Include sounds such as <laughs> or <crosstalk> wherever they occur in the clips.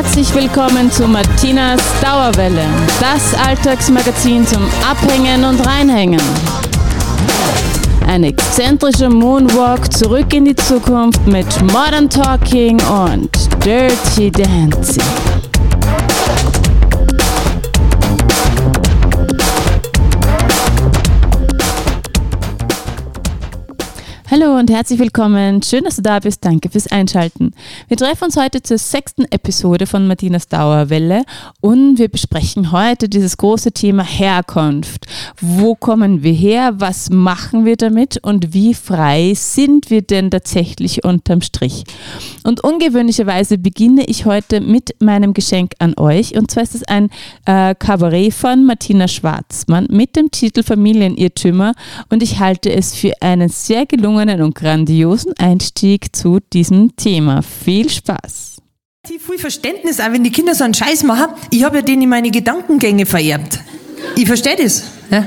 Herzlich willkommen zu Martinas Dauerwelle, das Alltagsmagazin zum Abhängen und Reinhängen. Ein exzentrischer Moonwalk zurück in die Zukunft mit Modern Talking und Dirty Dancing. Hallo und herzlich willkommen. Schön, dass du da bist. Danke fürs Einschalten. Wir treffen uns heute zur sechsten Episode von Martinas Dauerwelle und wir besprechen heute dieses große Thema Herkunft. Wo kommen wir her? Was machen wir damit? Und wie frei sind wir denn tatsächlich unterm Strich? Und ungewöhnlicherweise beginne ich heute mit meinem Geschenk an euch. Und zwar ist es ein äh, Kabarett von Martina Schwarzmann mit dem Titel Familienirrtümer. Und ich halte es für einen sehr gelungenen gelungenen und grandiosen Einstieg zu diesem Thema. Viel Spaß! Viel Verständnis, auch wenn die Kinder so einen Scheiß machen. Ich habe ja denen meine Gedankengänge vererbt. Ich verstehe das. Ja.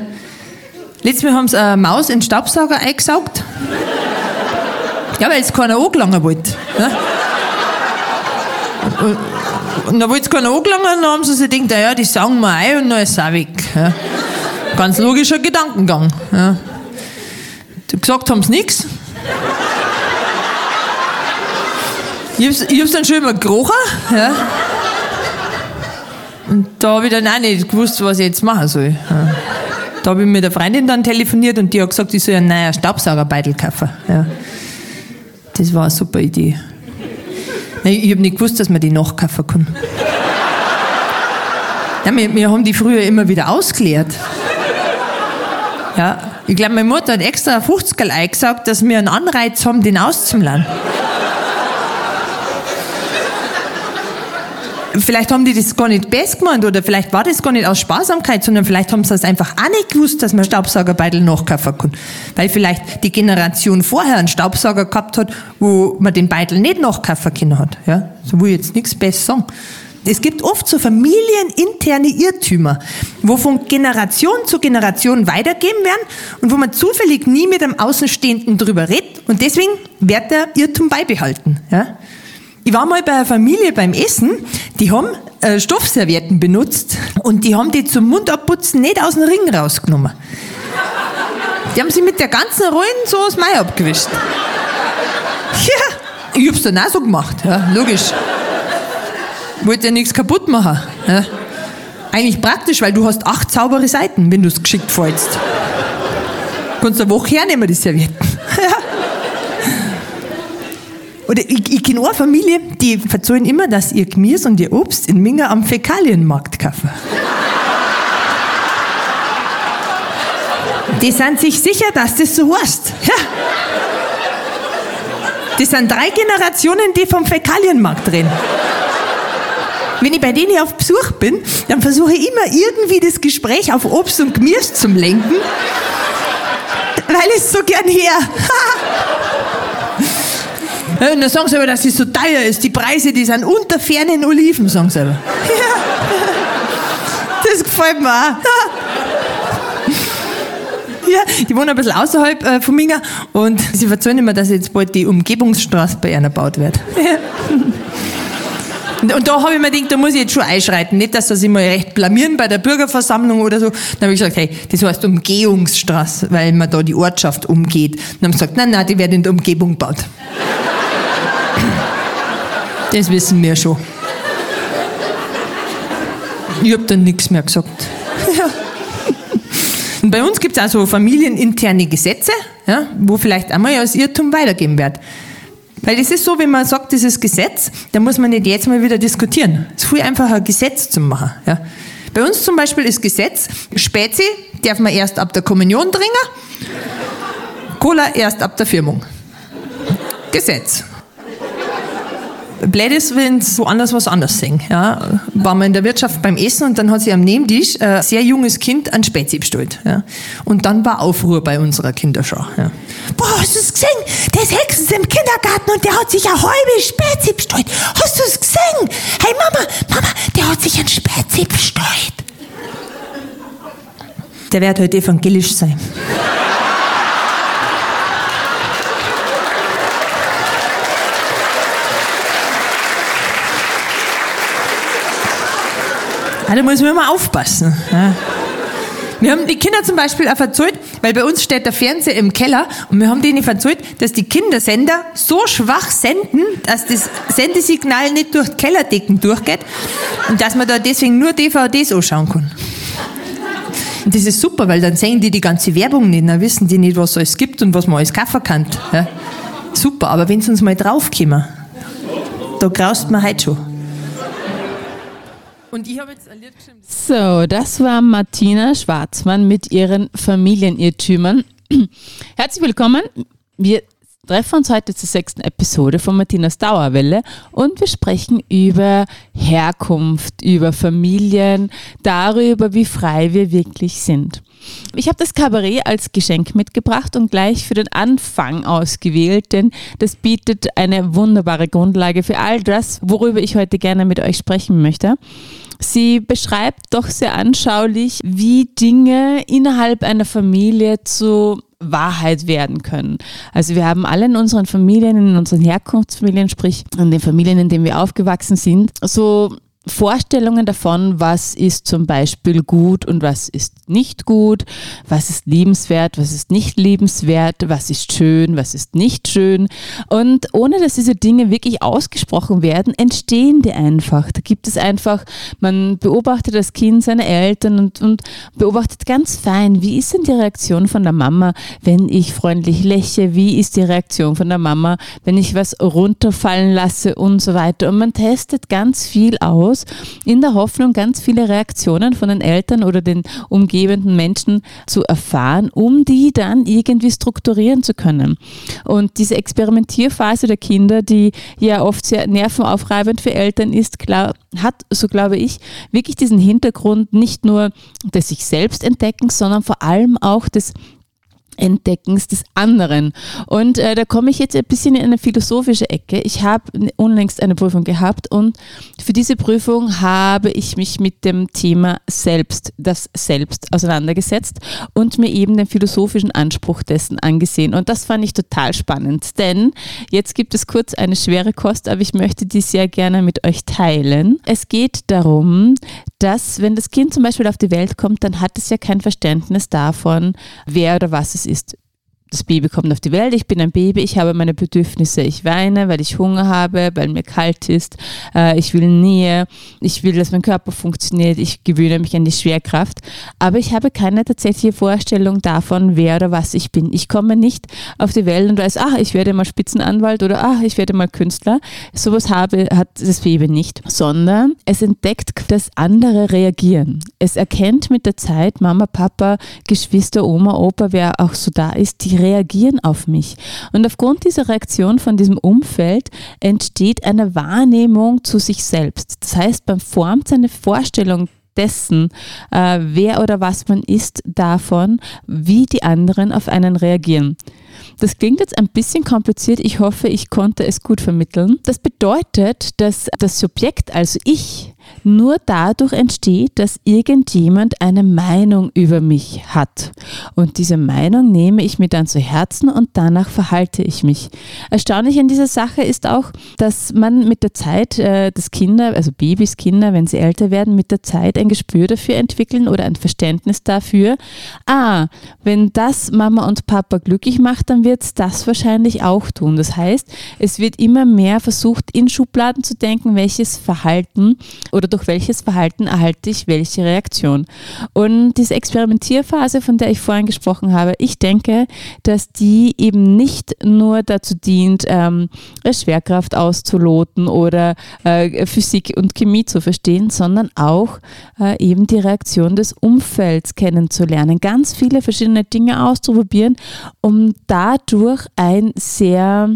Letztes Mal haben sie eine Maus in den Staubsauger eingesaugt. Ja, weil es keiner angelangen wollte. Ja. Und dann wollte es keiner angelangen, dann haben sie sich gedacht, naja, die saugen wir ein und dann ist es auch weg. Ja. Ganz logischer Gedankengang. Ja. Gesagt haben sie nichts. Ich hab's, dann schon immer gerochen. Ja. Und da habe ich dann auch nicht gewusst, was ich jetzt machen soll. Ja. Da habe ich mit der Freundin dann telefoniert und die hat gesagt, ich soll einen neuen Staubsaugerbeitel kaufen. Ja. Das war eine super Idee. Ich habe nicht gewusst, dass man die nachkaufen kann. Ja, wir, wir haben die früher immer wieder ausgeleert. Ja, ich glaube, meine Mutter hat extra 50 eingesagt, dass wir einen Anreiz haben, den auszumladen. vielleicht haben die das gar nicht best gemeint oder vielleicht war das gar nicht aus Sparsamkeit, sondern vielleicht haben sie es einfach auch nicht gewusst, dass man Staubsaugerbeitel nachkaufen kann. Weil vielleicht die Generation vorher einen Staubsauger gehabt hat, wo man den Beitel nicht nachkaufen können hat. Ja? So will ich jetzt nichts besser sagen. Es gibt oft so familieninterne Irrtümer, wo von Generation zu Generation weitergeben werden und wo man zufällig nie mit einem Außenstehenden drüber redet und deswegen wird der Irrtum beibehalten. Ja? Ich war mal bei einer Familie beim Essen, die haben äh, Stoffservietten benutzt und die haben die zum Mundabputzen nicht aus dem Ring rausgenommen. Die haben sie mit der ganzen Rollen so aus Mai abgewischt. Ja, ich hab's dann auch so gemacht, ja, logisch wollte ja nichts kaputt machen. Ja. Eigentlich praktisch, weil du hast acht saubere Seiten, wenn du es geschickt fällst. Kannst eine Woche hernehmen, die Servietten. <laughs> Oder ich, ich kenne eine Familie, die verzeihen immer, dass ihr Gemüse und ihr Obst in Minga am Fäkalienmarkt kaufen. Die sind sich sicher, dass das so heißt. Ja. Das sind drei Generationen, die vom Fäkalienmarkt reden wenn ich bei denen auf Besuch bin, dann versuche ich immer irgendwie das Gespräch auf Obst und Gemüse zu lenken, weil ich es so gern her. <laughs> und dann sagen sie aber, dass es so teuer ist. Die Preise, die sind unter fernen Oliven, sagen sie aber. Ja. <laughs> Das gefällt mir auch. <laughs> Ja, die wohnen ein bisschen außerhalb äh, von Minga und sie erzählen immer, dass jetzt bald die Umgebungsstraße bei ihnen gebaut wird. Ja. Und da habe ich mir gedacht, da muss ich jetzt schon einschreiten. Nicht, dass sich mal recht blamieren bei der Bürgerversammlung oder so. Dann habe ich gesagt, hey, das heißt Umgehungsstraße, weil man da die Ortschaft umgeht. Und dann haben sie gesagt, nein, nein, die werden in der Umgebung gebaut. <laughs> Das wissen wir schon. Ich habe dann nichts mehr gesagt. <laughs> Ja. Und bei uns gibt es auch so familieninterne Gesetze, ja, wo vielleicht einmal als Irrtum weitergeben wird. Weil es ist so, wenn man sagt, dieses Gesetz, dann muss man nicht jetzt mal wieder diskutieren. Es ist viel einfacher, ein Gesetz zu machen. Ja. Bei uns zum Beispiel ist Gesetz, Spezi darf man erst ab der Kommunion trinken, Cola erst ab der Firmung. Gesetz blöd ist, wenn sie woanders was anders sehen. Ja, war man in der Wirtschaft beim Essen und dann hat sich am Nebentisch ein sehr junges Kind ein Spezi bestellt. Ja. Und dann war Aufruhr bei unserer Kinderschau. Ja. Boah, hast du es gesehen? Der ist Hexens im Kindergarten und der hat sich ein halbes Spezi bestellt. Hast du es gesehen? Hey Mama, Mama, der hat sich ein Spezi bestellt. Der wird heute evangelisch sein. Ah, da muss man immer aufpassen. Ja. Wir haben die Kinder zum Beispiel auch verzeiht, weil bei uns steht der Fernseher im Keller und wir haben denen verzeiht, dass die Kindersender so schwach senden, dass das Sendesignal nicht durch die Kellerdecken durchgeht und dass man da deswegen nur DVDs anschauen kann. Und das ist super, weil dann sehen die die ganze Werbung nicht, dann wissen die nicht, was es alles gibt und was man alles kaufen kann. Ja. Super, aber wenn sie uns mal draufkommen, da graust man heute schon. Und ich habe jetzt ein Lied. So, das war Martina Schwarzmann mit ihren Familienirrtümern. <clears throat> Herzlich willkommen. Wir treffen uns heute zur sechsten Episode von Martinas Dauerwelle und wir sprechen über Herkunft, über Familien, darüber, wie frei wir wirklich sind. Ich habe das Kabarett als Geschenk mitgebracht und gleich für den Anfang ausgewählt, denn das bietet eine wunderbare Grundlage für all das, worüber ich heute gerne mit euch sprechen möchte. Sie beschreibt doch sehr anschaulich, wie Dinge innerhalb einer Familie zu Wahrheit werden können. Also wir haben alle in unseren Familien, in unseren Herkunftsfamilien, sprich in den Familien, in denen wir aufgewachsen sind, so Vorstellungen davon, was ist zum Beispiel gut und was ist nicht gut, was ist liebenswert, was ist nicht liebenswert, was ist schön, was ist nicht schön. Und ohne dass diese Dinge wirklich ausgesprochen werden, entstehen die einfach. Da gibt es einfach, man beobachtet das Kind seine Eltern und, und beobachtet ganz fein, wie ist denn die Reaktion von der Mama, wenn ich freundlich lächle, wie ist die Reaktion von der Mama, wenn ich was runterfallen lasse und so weiter. Und man testet ganz viel aus aus, in der Hoffnung, ganz viele Reaktionen von den Eltern oder den umgebenden Menschen zu erfahren, um die dann irgendwie strukturieren zu können. Und diese Experimentierphase der Kinder, die ja oft sehr nervenaufreibend für Eltern ist, klar, hat, so glaube ich, wirklich diesen Hintergrund nicht nur des sich selbst entdecken, sondern vor allem auch des Entdeckens des anderen. Und äh, da komme ich jetzt ein bisschen in eine philosophische Ecke. Ich habe unlängst eine Prüfung gehabt und für diese Prüfung habe ich mich mit dem Thema Selbst, das Selbst auseinandergesetzt und mir eben den philosophischen Anspruch dessen angesehen. Und das fand ich total spannend, denn jetzt gibt es kurz eine schwere Kost, aber ich möchte die sehr gerne mit euch teilen. Es geht darum, dass wenn das Kind zum Beispiel auf die Welt kommt, dann hat es ja kein Verständnis davon, wer oder was es ist das Baby kommt auf die Welt, ich bin ein Baby, ich habe meine Bedürfnisse, ich weine, weil ich Hunger habe, weil mir kalt ist, äh, ich will Nähe, ich will, dass mein Körper funktioniert, ich gewöhne mich an die Schwerkraft, aber ich habe keine tatsächliche Vorstellung davon, wer oder was ich bin. Ich komme nicht auf die Welt und weiß, ach, ich werde mal Spitzenanwalt oder ach, ich werde mal Künstler. Sowas habe, hat das Baby nicht, sondern es entdeckt, dass andere reagieren. Es erkennt mit der Zeit Mama, Papa, Geschwister, Oma, Opa, wer auch so da ist, die reagieren auf mich. Und aufgrund dieser Reaktion von diesem Umfeld entsteht eine Wahrnehmung zu sich selbst. Das heißt, man formt seine Vorstellung dessen, äh, wer oder was man ist, davon, wie die anderen auf einen reagieren. Das klingt jetzt ein bisschen kompliziert. Ich hoffe, ich konnte es gut vermitteln. Das bedeutet, dass das Subjekt, also ich, nur dadurch entsteht, dass irgendjemand eine Meinung über mich hat. Und diese Meinung nehme ich mir dann zu Herzen und danach verhalte ich mich. Erstaunlich an dieser Sache ist auch, dass man mit der Zeit, äh, dass Kinder, also Babys, Kinder, wenn sie älter werden, mit der Zeit ein Gespür dafür entwickeln oder ein Verständnis dafür, ah, wenn das Mama und Papa glücklich macht, dann wird es das wahrscheinlich auch tun. Das heißt, es wird immer mehr versucht, in Schubladen zu denken, welches Verhalten oder durch welches Verhalten erhalte ich welche Reaktion. Und diese Experimentierphase, von der ich vorhin gesprochen habe, ich denke, dass die eben nicht nur dazu dient, ähm, Schwerkraft auszuloten oder äh, Physik und Chemie zu verstehen, sondern auch äh, eben die Reaktion des Umfelds kennenzulernen, ganz viele verschiedene Dinge auszuprobieren, um dadurch ein sehr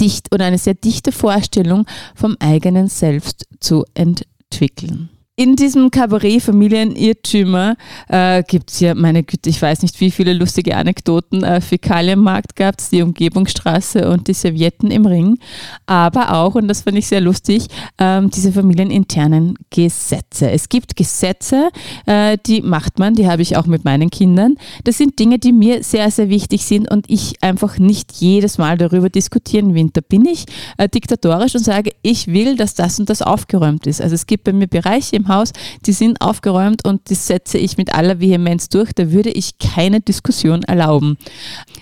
dicht oder eine sehr dichte Vorstellung vom eigenen Selbst zu entwickeln entwickeln. In diesem Kabarett Familienirrtümer äh, gibt es ja, meine Güte, ich weiß nicht, wie viele lustige Anekdoten. Äh, Fäkalienmarkt gab es, die Umgebungsstraße und die Servietten im Ring. Aber auch, und das fand ich sehr lustig, ähm, diese familieninternen Gesetze. Es gibt Gesetze, äh, die macht man, die habe ich auch mit meinen Kindern. Das sind Dinge, die mir sehr, sehr wichtig sind und ich einfach nicht jedes Mal darüber diskutieren will. Da bin ich äh, diktatorisch und sage, ich will, dass das und das aufgeräumt ist. Also es gibt bei mir Bereiche im Haus, die sind aufgeräumt und das setze ich mit aller Vehemenz durch. Da würde ich keine Diskussion erlauben.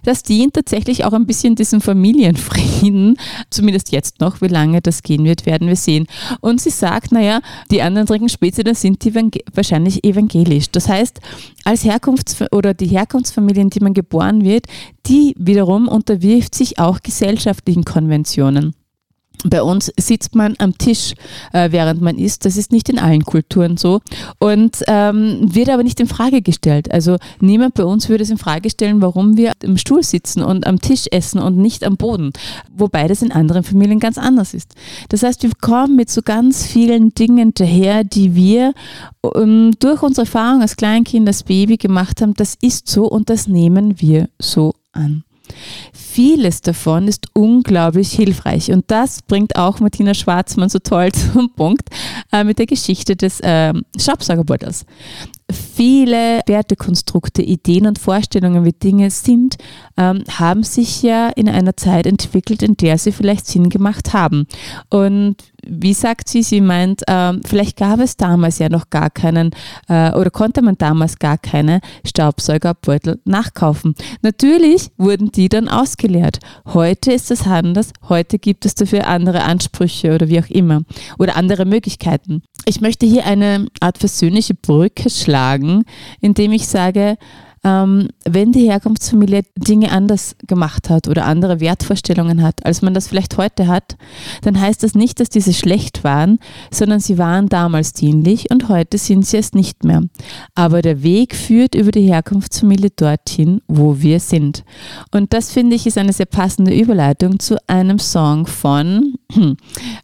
Das dient tatsächlich auch ein bisschen diesem Familienfrieden, <laughs> zumindest jetzt noch. Wie lange das gehen wird, werden wir sehen. Und sie sagt, naja, die anderen trinken Spätzle, dann sind die wahrscheinlich evangelisch. Das heißt, als Herkunfts- oder die Herkunftsfamilie, in die man geboren wird, die wiederum unterwirft sich auch gesellschaftlichen Konventionen. Bei uns sitzt man am Tisch, äh, während man isst. Das ist nicht in allen Kulturen so und ähm, wird aber nicht in Frage gestellt. Also niemand bei uns würde es in Frage stellen, warum wir im Stuhl sitzen und am Tisch essen und nicht am Boden. Wobei das in anderen Familien ganz anders ist. Das heißt, wir kommen mit so ganz vielen Dingen daher, die wir ähm, durch unsere Erfahrung als Kleinkind, als Baby gemacht haben. Das ist so und das nehmen wir so an. Vieles davon ist unglaublich hilfreich und das bringt auch Martina Schwarzmann so toll <laughs> zum Punkt äh, mit der Geschichte des äh, Staubsaugerbeutelns. Viele Wertekonstrukte, Ideen und Vorstellungen, wie Dinge sind, ähm, haben sich ja in einer Zeit entwickelt, in der sie vielleicht Sinn gemacht haben. Und wie sagt sie? Sie meint, ähm, vielleicht gab es damals ja noch gar keinen äh, oder konnte man damals gar keine Staubsaugerbeutel nachkaufen. Natürlich wurden die dann ausgeleert. Heute ist es anders. Heute gibt es dafür andere Ansprüche oder wie auch immer oder andere Möglichkeiten. Ich möchte hier eine Art versöhnliche Brücke schlagen, indem ich sage, ähm, wenn die Herkunftsfamilie Dinge anders gemacht hat oder andere Wertvorstellungen hat, als man das vielleicht heute hat, dann heißt das nicht, dass diese schlecht waren, sondern sie waren damals dienlich und heute sind sie es nicht mehr. Aber der Weg führt über die Herkunftsfamilie dorthin, wo wir sind. Und das finde ich ist eine sehr passende Überleitung zu einem Song von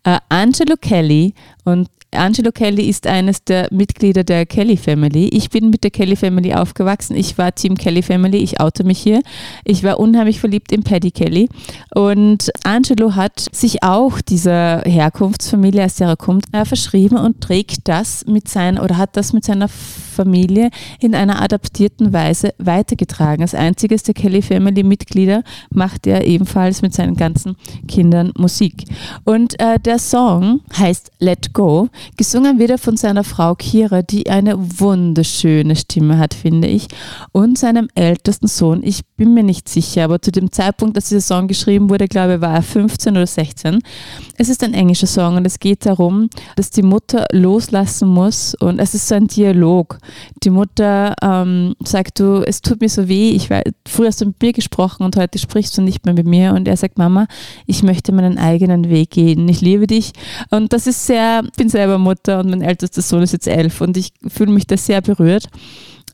äh, Angelo Kelly und Angelo Kelly ist eines der Mitglieder der Kelly Family. Ich bin mit der Kelly Family aufgewachsen. Ich war Team Kelly Family. Ich oute mich hier. Ich war unheimlich verliebt in Paddy Kelly. Und Angelo hat sich auch dieser Herkunftsfamilie, als er kommt, äh, verschrieben und trägt das mit seiner oder hat das mit seiner Familie in einer adaptierten Weise weitergetragen. Als einziges der Kelly Family Mitglieder macht er ebenfalls mit seinen ganzen Kindern Musik. Und äh, der Song heißt Let Go. Gesungen wird er von seiner Frau Kira, die eine wunderschöne Stimme hat, finde ich, und seinem ältesten Sohn. Ich bin mir nicht sicher, aber zu dem Zeitpunkt, dass dieser Song geschrieben wurde, glaube ich, war er 15 oder 16. Es ist ein englischer Song und es geht darum, dass die Mutter loslassen muss und es ist so ein Dialog. Die Mutter ähm, sagt, du, es tut mir so weh, ich weiß, früher hast du mit mir gesprochen und heute sprichst du nicht mehr mit mir und er sagt, Mama, ich möchte meinen eigenen Weg gehen, ich liebe dich und das ist sehr, ich bin selber Mutter und mein ältester Sohn ist jetzt elf und ich fühle mich da sehr berührt.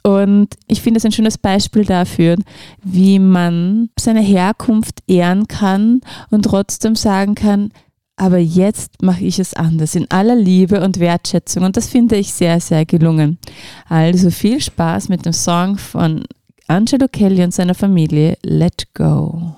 Und ich finde es ein schönes Beispiel dafür, wie man seine Herkunft ehren kann und trotzdem sagen kann, aber jetzt mache ich es anders, in aller Liebe und Wertschätzung. Und das finde ich sehr, sehr gelungen. Also viel Spaß mit dem Song von Angelo Kelly und seiner Familie Let Go.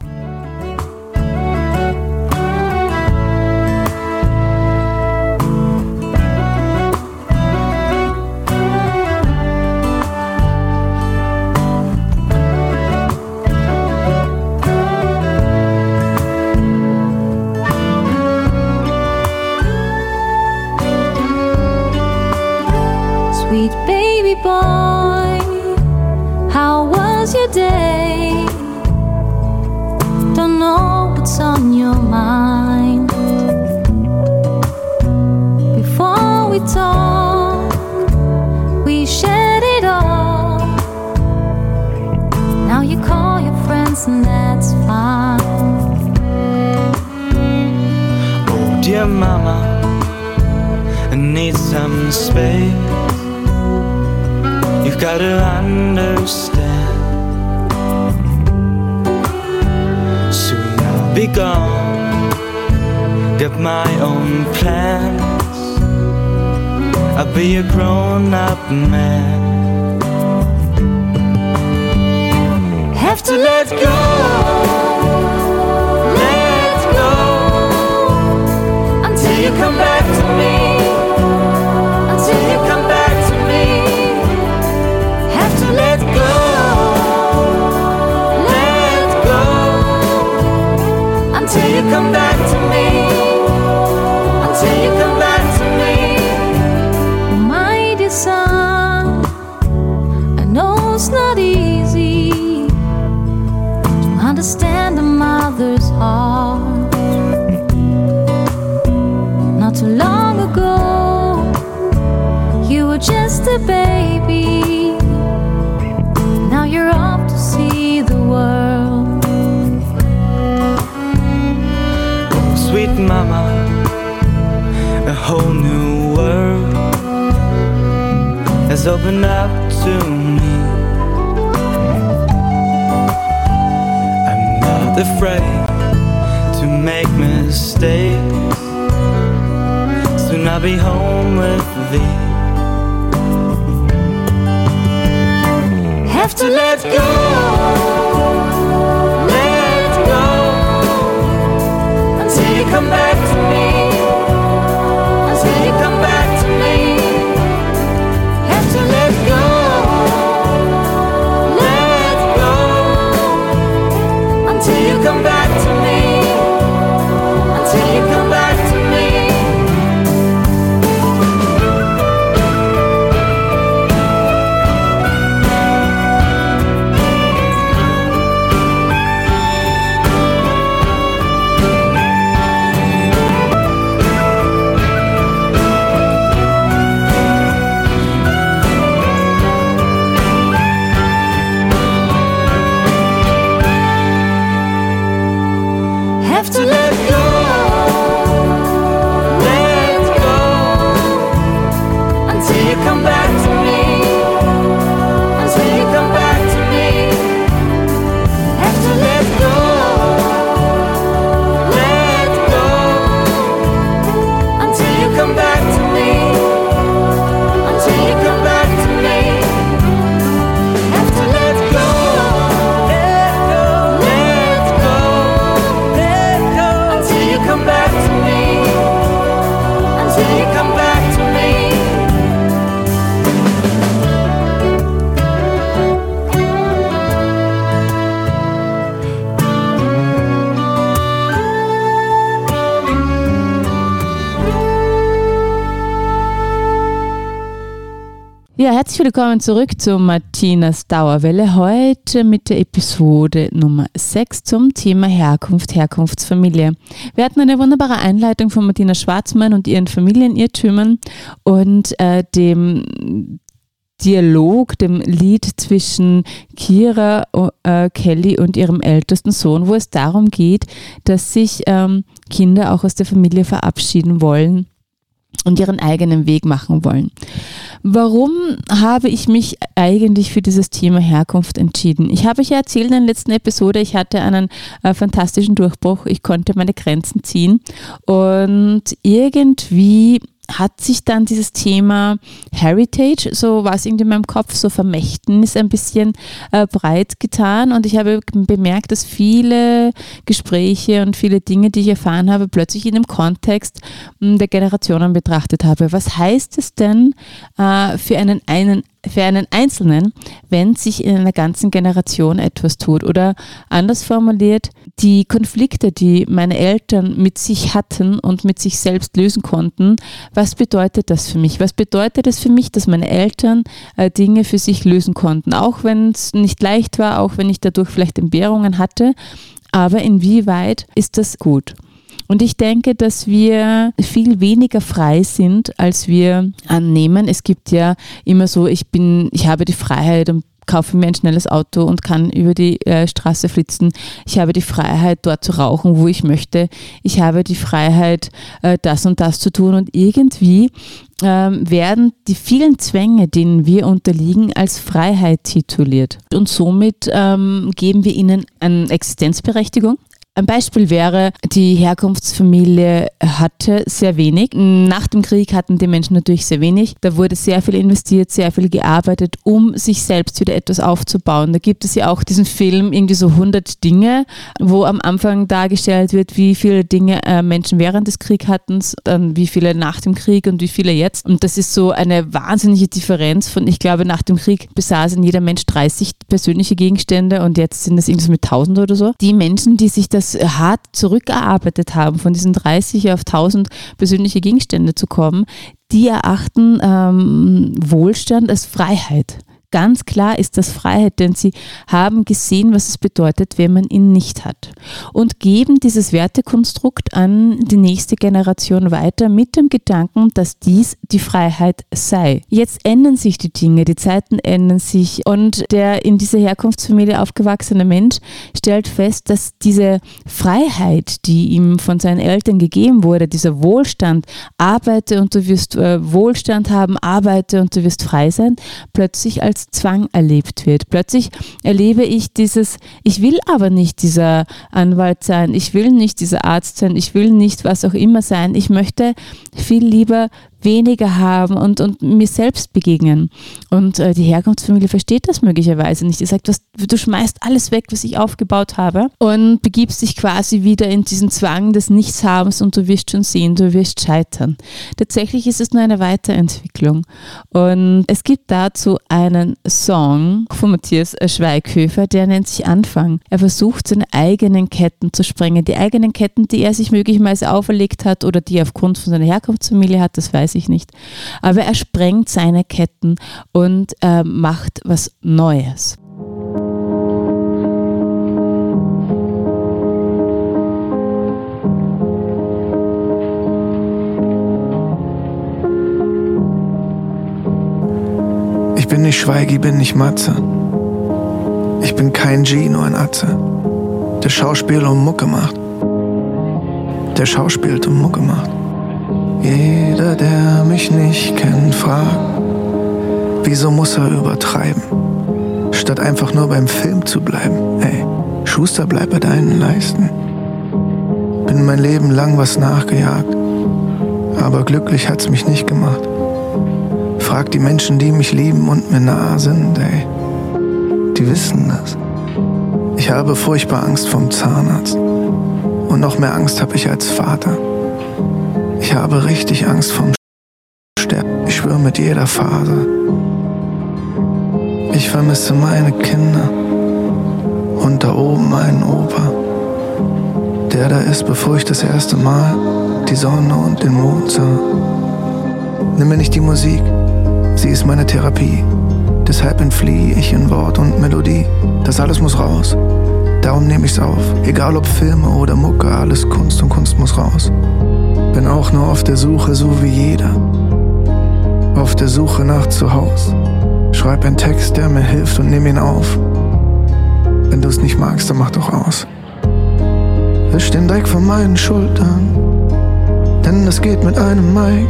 Boy, how was your day? Don't know what's on your mind. Before we talk, we shared it all. Now you call your friends, and that's fine. Oh, dear mama, I need some space. You've got to understand. Soon I'll be gone. Get my own plans. I'll be a grown up man. Have to let go. Let go. Until you come back to me. Herzlich willkommen zurück zu Martinas Dauerwelle. Heute mit der Episode Nummer 6 zum Thema Herkunft, Herkunftsfamilie. Wir hatten eine wunderbare Einleitung von Martina Schwarzmann und ihren Familienirrtümern und äh, dem Dialog, dem Lied zwischen Kira, äh, Kelly und ihrem ältesten Sohn, wo es darum geht, dass sich ähm, Kinder auch aus der Familie verabschieden wollen und ihren eigenen Weg machen wollen. Warum habe ich mich eigentlich für dieses Thema Herkunft entschieden? Ich habe euch ja erzählt in der letzten Episode, ich hatte einen äh, fantastischen Durchbruch, ich konnte meine Grenzen ziehen und irgendwie hat sich dann dieses Thema Heritage, so war es irgendwie in meinem Kopf, so Vermächtnis ein bisschen äh, breit getan und ich habe bemerkt, dass viele Gespräche und viele Dinge, die ich erfahren habe, plötzlich in dem Kontext mh, der Generationen betrachtet habe. Was heißt es denn äh, für einen, einen für einen Einzelnen, wenn sich in einer ganzen Generation etwas tut. Oder anders formuliert, die Konflikte, die meine Eltern mit sich hatten und mit sich selbst lösen konnten, was bedeutet das für mich? Was bedeutet es für mich, dass meine Eltern äh, Dinge für sich lösen konnten? Auch wenn es nicht leicht war, auch wenn ich dadurch vielleicht Entbehrungen hatte, aber inwieweit ist das gut? Und ich denke, dass wir viel weniger frei sind, als wir annehmen. Es gibt ja immer so, ich bin, ich habe die Freiheit und kaufe mir ein schnelles Auto und kann über die äh, Straße flitzen. Ich habe die Freiheit, dort zu rauchen, wo ich möchte. Ich habe die Freiheit, äh, das und das zu tun. Und irgendwie ähm, werden die vielen Zwänge, denen wir unterliegen, als Freiheit tituliert. Und somit ähm, geben wir ihnen eine Existenzberechtigung. Ein Beispiel wäre, die Herkunftsfamilie hatte sehr wenig. Nach dem Krieg hatten die Menschen natürlich sehr wenig. Da wurde sehr viel investiert, sehr viel gearbeitet, um sich selbst wieder etwas aufzubauen. Da gibt es ja auch diesen Film, irgendwie so 100 Dinge, wo am Anfang dargestellt wird, wie viele Dinge äh, Menschen während des Kriegs hatten, dann wie viele nach dem Krieg und wie viele jetzt. Und das ist so eine wahnsinnige Differenz von, ich glaube, nach dem Krieg besaß in jeder Mensch 30 persönliche Gegenstände und jetzt sind das irgendwas mit 1000 oder so. Die Menschen, die sich das hart zurückgearbeitet haben, von diesen 30 auf 1000 persönliche Gegenstände zu kommen, die erachten ähm, Wohlstand als Freiheit. Ganz klar ist das Freiheit, denn sie haben gesehen, was es bedeutet, wenn man ihn nicht hat. Und geben dieses Wertekonstrukt an die nächste Generation weiter mit dem Gedanken, dass dies die Freiheit sei. Jetzt ändern sich die Dinge, die Zeiten ändern sich und der in dieser Herkunftsfamilie aufgewachsene Mensch stellt fest, dass diese Freiheit, die ihm von seinen Eltern gegeben wurde, dieser Wohlstand, arbeite und du wirst äh, Wohlstand haben, arbeite und du wirst frei sein, plötzlich als Zwang erlebt wird. Plötzlich erlebe ich dieses, ich will aber nicht dieser Anwalt sein, ich will nicht dieser Arzt sein, ich will nicht was auch immer sein, ich möchte viel lieber weniger haben und, und mir selbst begegnen. Und äh, die Herkunftsfamilie versteht das möglicherweise nicht. Die sagt, was, du schmeißt alles weg, was ich aufgebaut habe und begibst dich quasi wieder in diesen Zwang des Nichtshabens und du wirst schon sehen, du wirst scheitern. Tatsächlich ist es nur eine Weiterentwicklung. Und es gibt dazu einen Song von Matthias Schweighöfer, der nennt sich Anfang. Er versucht, seine eigenen Ketten zu sprengen. Die eigenen Ketten, die er sich möglicherweise auferlegt hat oder die er aufgrund von seiner Herkunftsfamilie hat, das weiß ich nicht. Aber er sprengt seine Ketten und äh, macht was Neues. Ich bin nicht Schweigi, bin nicht Matze. Ich bin kein G, nur ein Atze. Der Schauspiel und Mucke macht. Der schauspielt und Mucke macht. Jeder, der mich nicht kennt, fragt, wieso muss er übertreiben? Statt einfach nur beim Film zu bleiben. Ey, Schuster, bleib bei deinen Leisten. Bin mein Leben lang was nachgejagt, aber glücklich hat's mich nicht gemacht. Frag die Menschen, die mich lieben und mir nahe sind, ey. Die wissen das. Ich habe furchtbar Angst vom Zahnarzt. Und noch mehr Angst habe ich als Vater. Ich habe richtig Angst vom Sterben. Ich schwöre mit jeder Phase. Ich vermisse meine Kinder. Und da oben meinen Opa. Der da ist, bevor ich das erste Mal die Sonne und den Mond sah. Nimm mir nicht die Musik, sie ist meine Therapie. Deshalb entfliehe ich in Wort und Melodie. Das alles muss raus. Darum nehme ich's auf. Egal ob Filme oder Mucke, alles Kunst und Kunst muss raus. Bin auch nur auf der Suche, so wie jeder. Auf der Suche nach Zuhause. Schreib einen Text, der mir hilft und nimm ihn auf. Wenn du es nicht magst, dann mach doch aus. Wisch den Dreck von meinen Schultern, denn das geht mit einem Mai.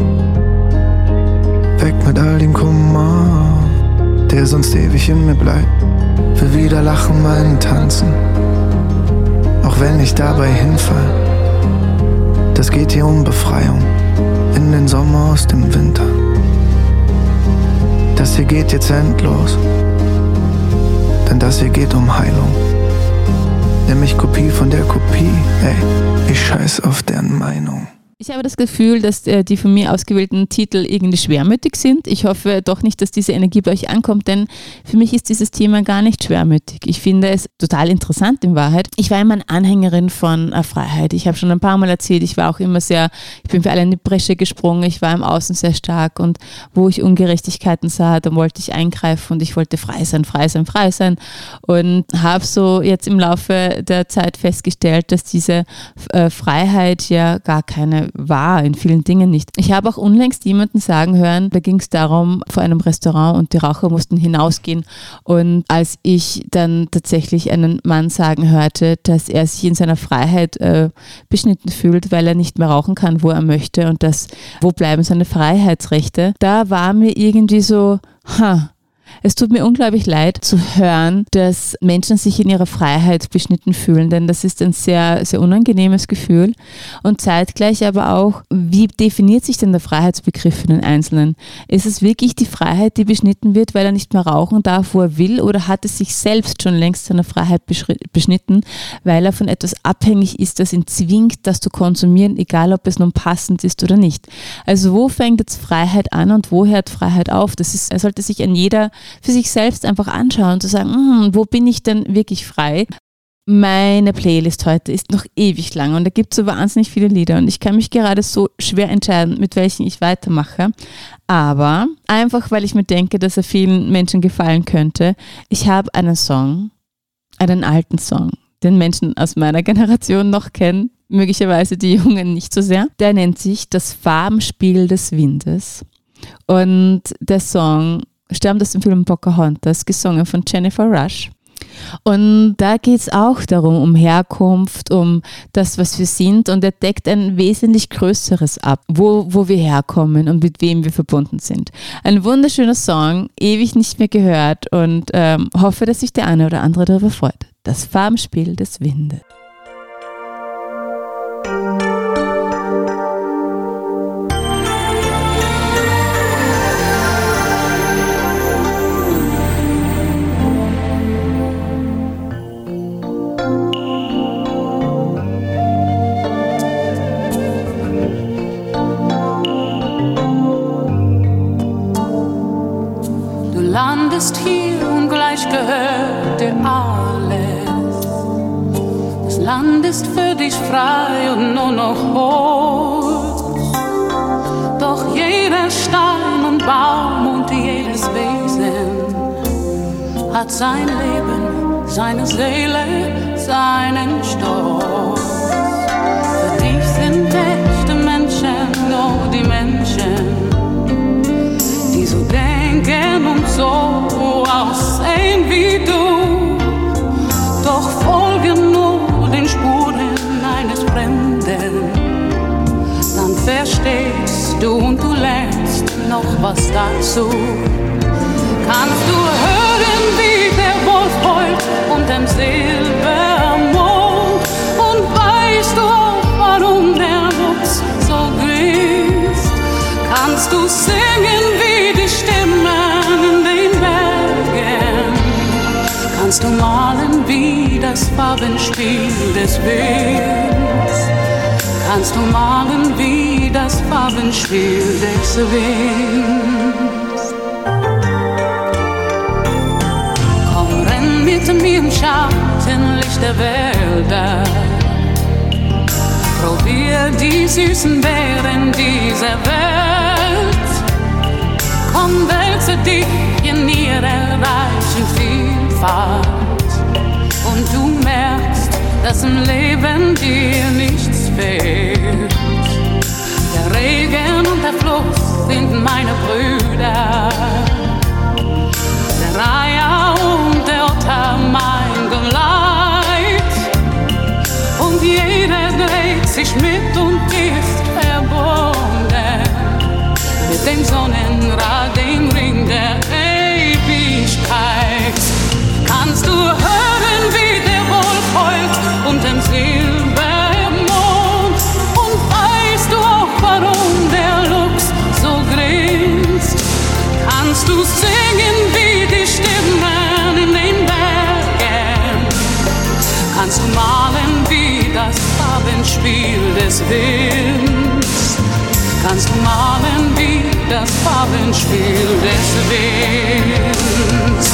Weg mit all dem Kummer, der sonst ewig in mir bleibt. Will wieder lachen, meinen tanzen, auch wenn ich dabei hinfall. Das geht hier um Befreiung, in den Sommer aus dem Winter. Das hier geht jetzt endlos, denn das hier geht um Heilung. Nämlich Kopie von der Kopie, ey, ich scheiß auf deren Meinung. Ich habe das Gefühl, dass äh, die von mir ausgewählten Titel irgendwie schwermütig sind. Ich hoffe doch nicht, dass diese Energie bei euch ankommt, denn für mich ist dieses Thema gar nicht schwermütig. Ich finde es total interessant in Wahrheit. Ich war immer eine Anhängerin von äh, Freiheit. Ich habe schon ein paar Mal erzählt, ich war auch immer sehr, ich bin für alle in die Bresche gesprungen, ich war im Außen sehr stark und wo ich Ungerechtigkeiten sah, dann wollte ich eingreifen und ich wollte frei sein, frei sein, frei sein und habe so jetzt im Laufe der Zeit festgestellt, dass diese äh, Freiheit ja gar keine war, in vielen Dingen nicht. Ich habe auch unlängst jemanden sagen hören, da ging es darum, vor einem Restaurant und die Raucher mussten hinausgehen. Und als ich dann tatsächlich einen Mann sagen hörte, dass er sich in seiner Freiheit äh, beschnitten fühlt, weil er nicht mehr rauchen kann, wo er möchte und das, wo bleiben seine Freiheitsrechte, da war mir irgendwie so, ha, es tut mir unglaublich leid zu hören, dass Menschen sich in ihrer Freiheit beschnitten fühlen, denn das ist ein sehr, sehr unangenehmes Gefühl. Und zeitgleich aber auch, wie definiert sich denn der Freiheitsbegriff für den Einzelnen? Ist es wirklich die Freiheit, die beschnitten wird, weil er nicht mehr rauchen darf, wo er will, oder hat es sich selbst schon längst seiner Freiheit beschnitten, weil er von etwas abhängig ist, das ihn zwingt, das zu konsumieren, egal ob es nun passend ist oder nicht? Also wo fängt jetzt Freiheit an und wo hört Freiheit auf? Das ist, sollte sich an jeder für sich selbst einfach anschauen und zu sagen, hm, wo bin ich denn wirklich frei? meine Playlist heute ist noch ewig lang und da gibt es so wahnsinnig viele Lieder und ich kann mich gerade so schwer entscheiden, mit welchen ich weitermache. Aber einfach, weil ich mir denke, dass er vielen Menschen gefallen könnte, ich habe einen Song, einen alten Song, den Menschen aus meiner Generation noch kennen, möglicherweise die Jungen nicht so sehr. Der nennt sich Das Farbenspiel des Windes. Und der Song stammt aus dem Film Pocahontas, gesungen von Jennifer Rush. Und da geht es auch darum, um Herkunft, um das, was wir sind. Und er deckt ein wesentlich größeres ab, wo, wo wir herkommen und mit wem wir verbunden sind. Ein wunderschöner Song, ewig nicht mehr gehört und ähm, hoffe, dass sich der eine oder andere darüber freut. Das Farbenspiel des Windes. Gehört dir alles. Das Land ist für dich frei und nur noch hoch. Doch jeder Stein und Baum und jedes Wesen hat sein Leben, seine Seele, seinen Stolz. Für dich sind echte Menschen nur die Menschen denken und so aussehen wie du. Doch folgen nur den Spuren eines Fremden. Dann verstehst du und du lernst noch was dazu. Kannst du hören, wie der Wolf heult unterm Silbermond? Kannst du malen wie das Farbenspiel des Winds? Kannst du malen wie das Farbenspiel des Winds? Komm, renn mit mir im Schattenlicht der Wälder. Probier die süßen Beeren dieser Welt. Komm, wälze dich in ihrer reichen Vielfalt. Und du merkst, dass im Leben dir nichts fehlt. Der Regen und der Fluss sind meine Brüder. Der Reiher und der Otter mein Geleit. Und jeder dreht sich mit und ist verbunden mit dem Sonnenrad, des Winds? Kannst du malen wie das Farbenspiel des Winds?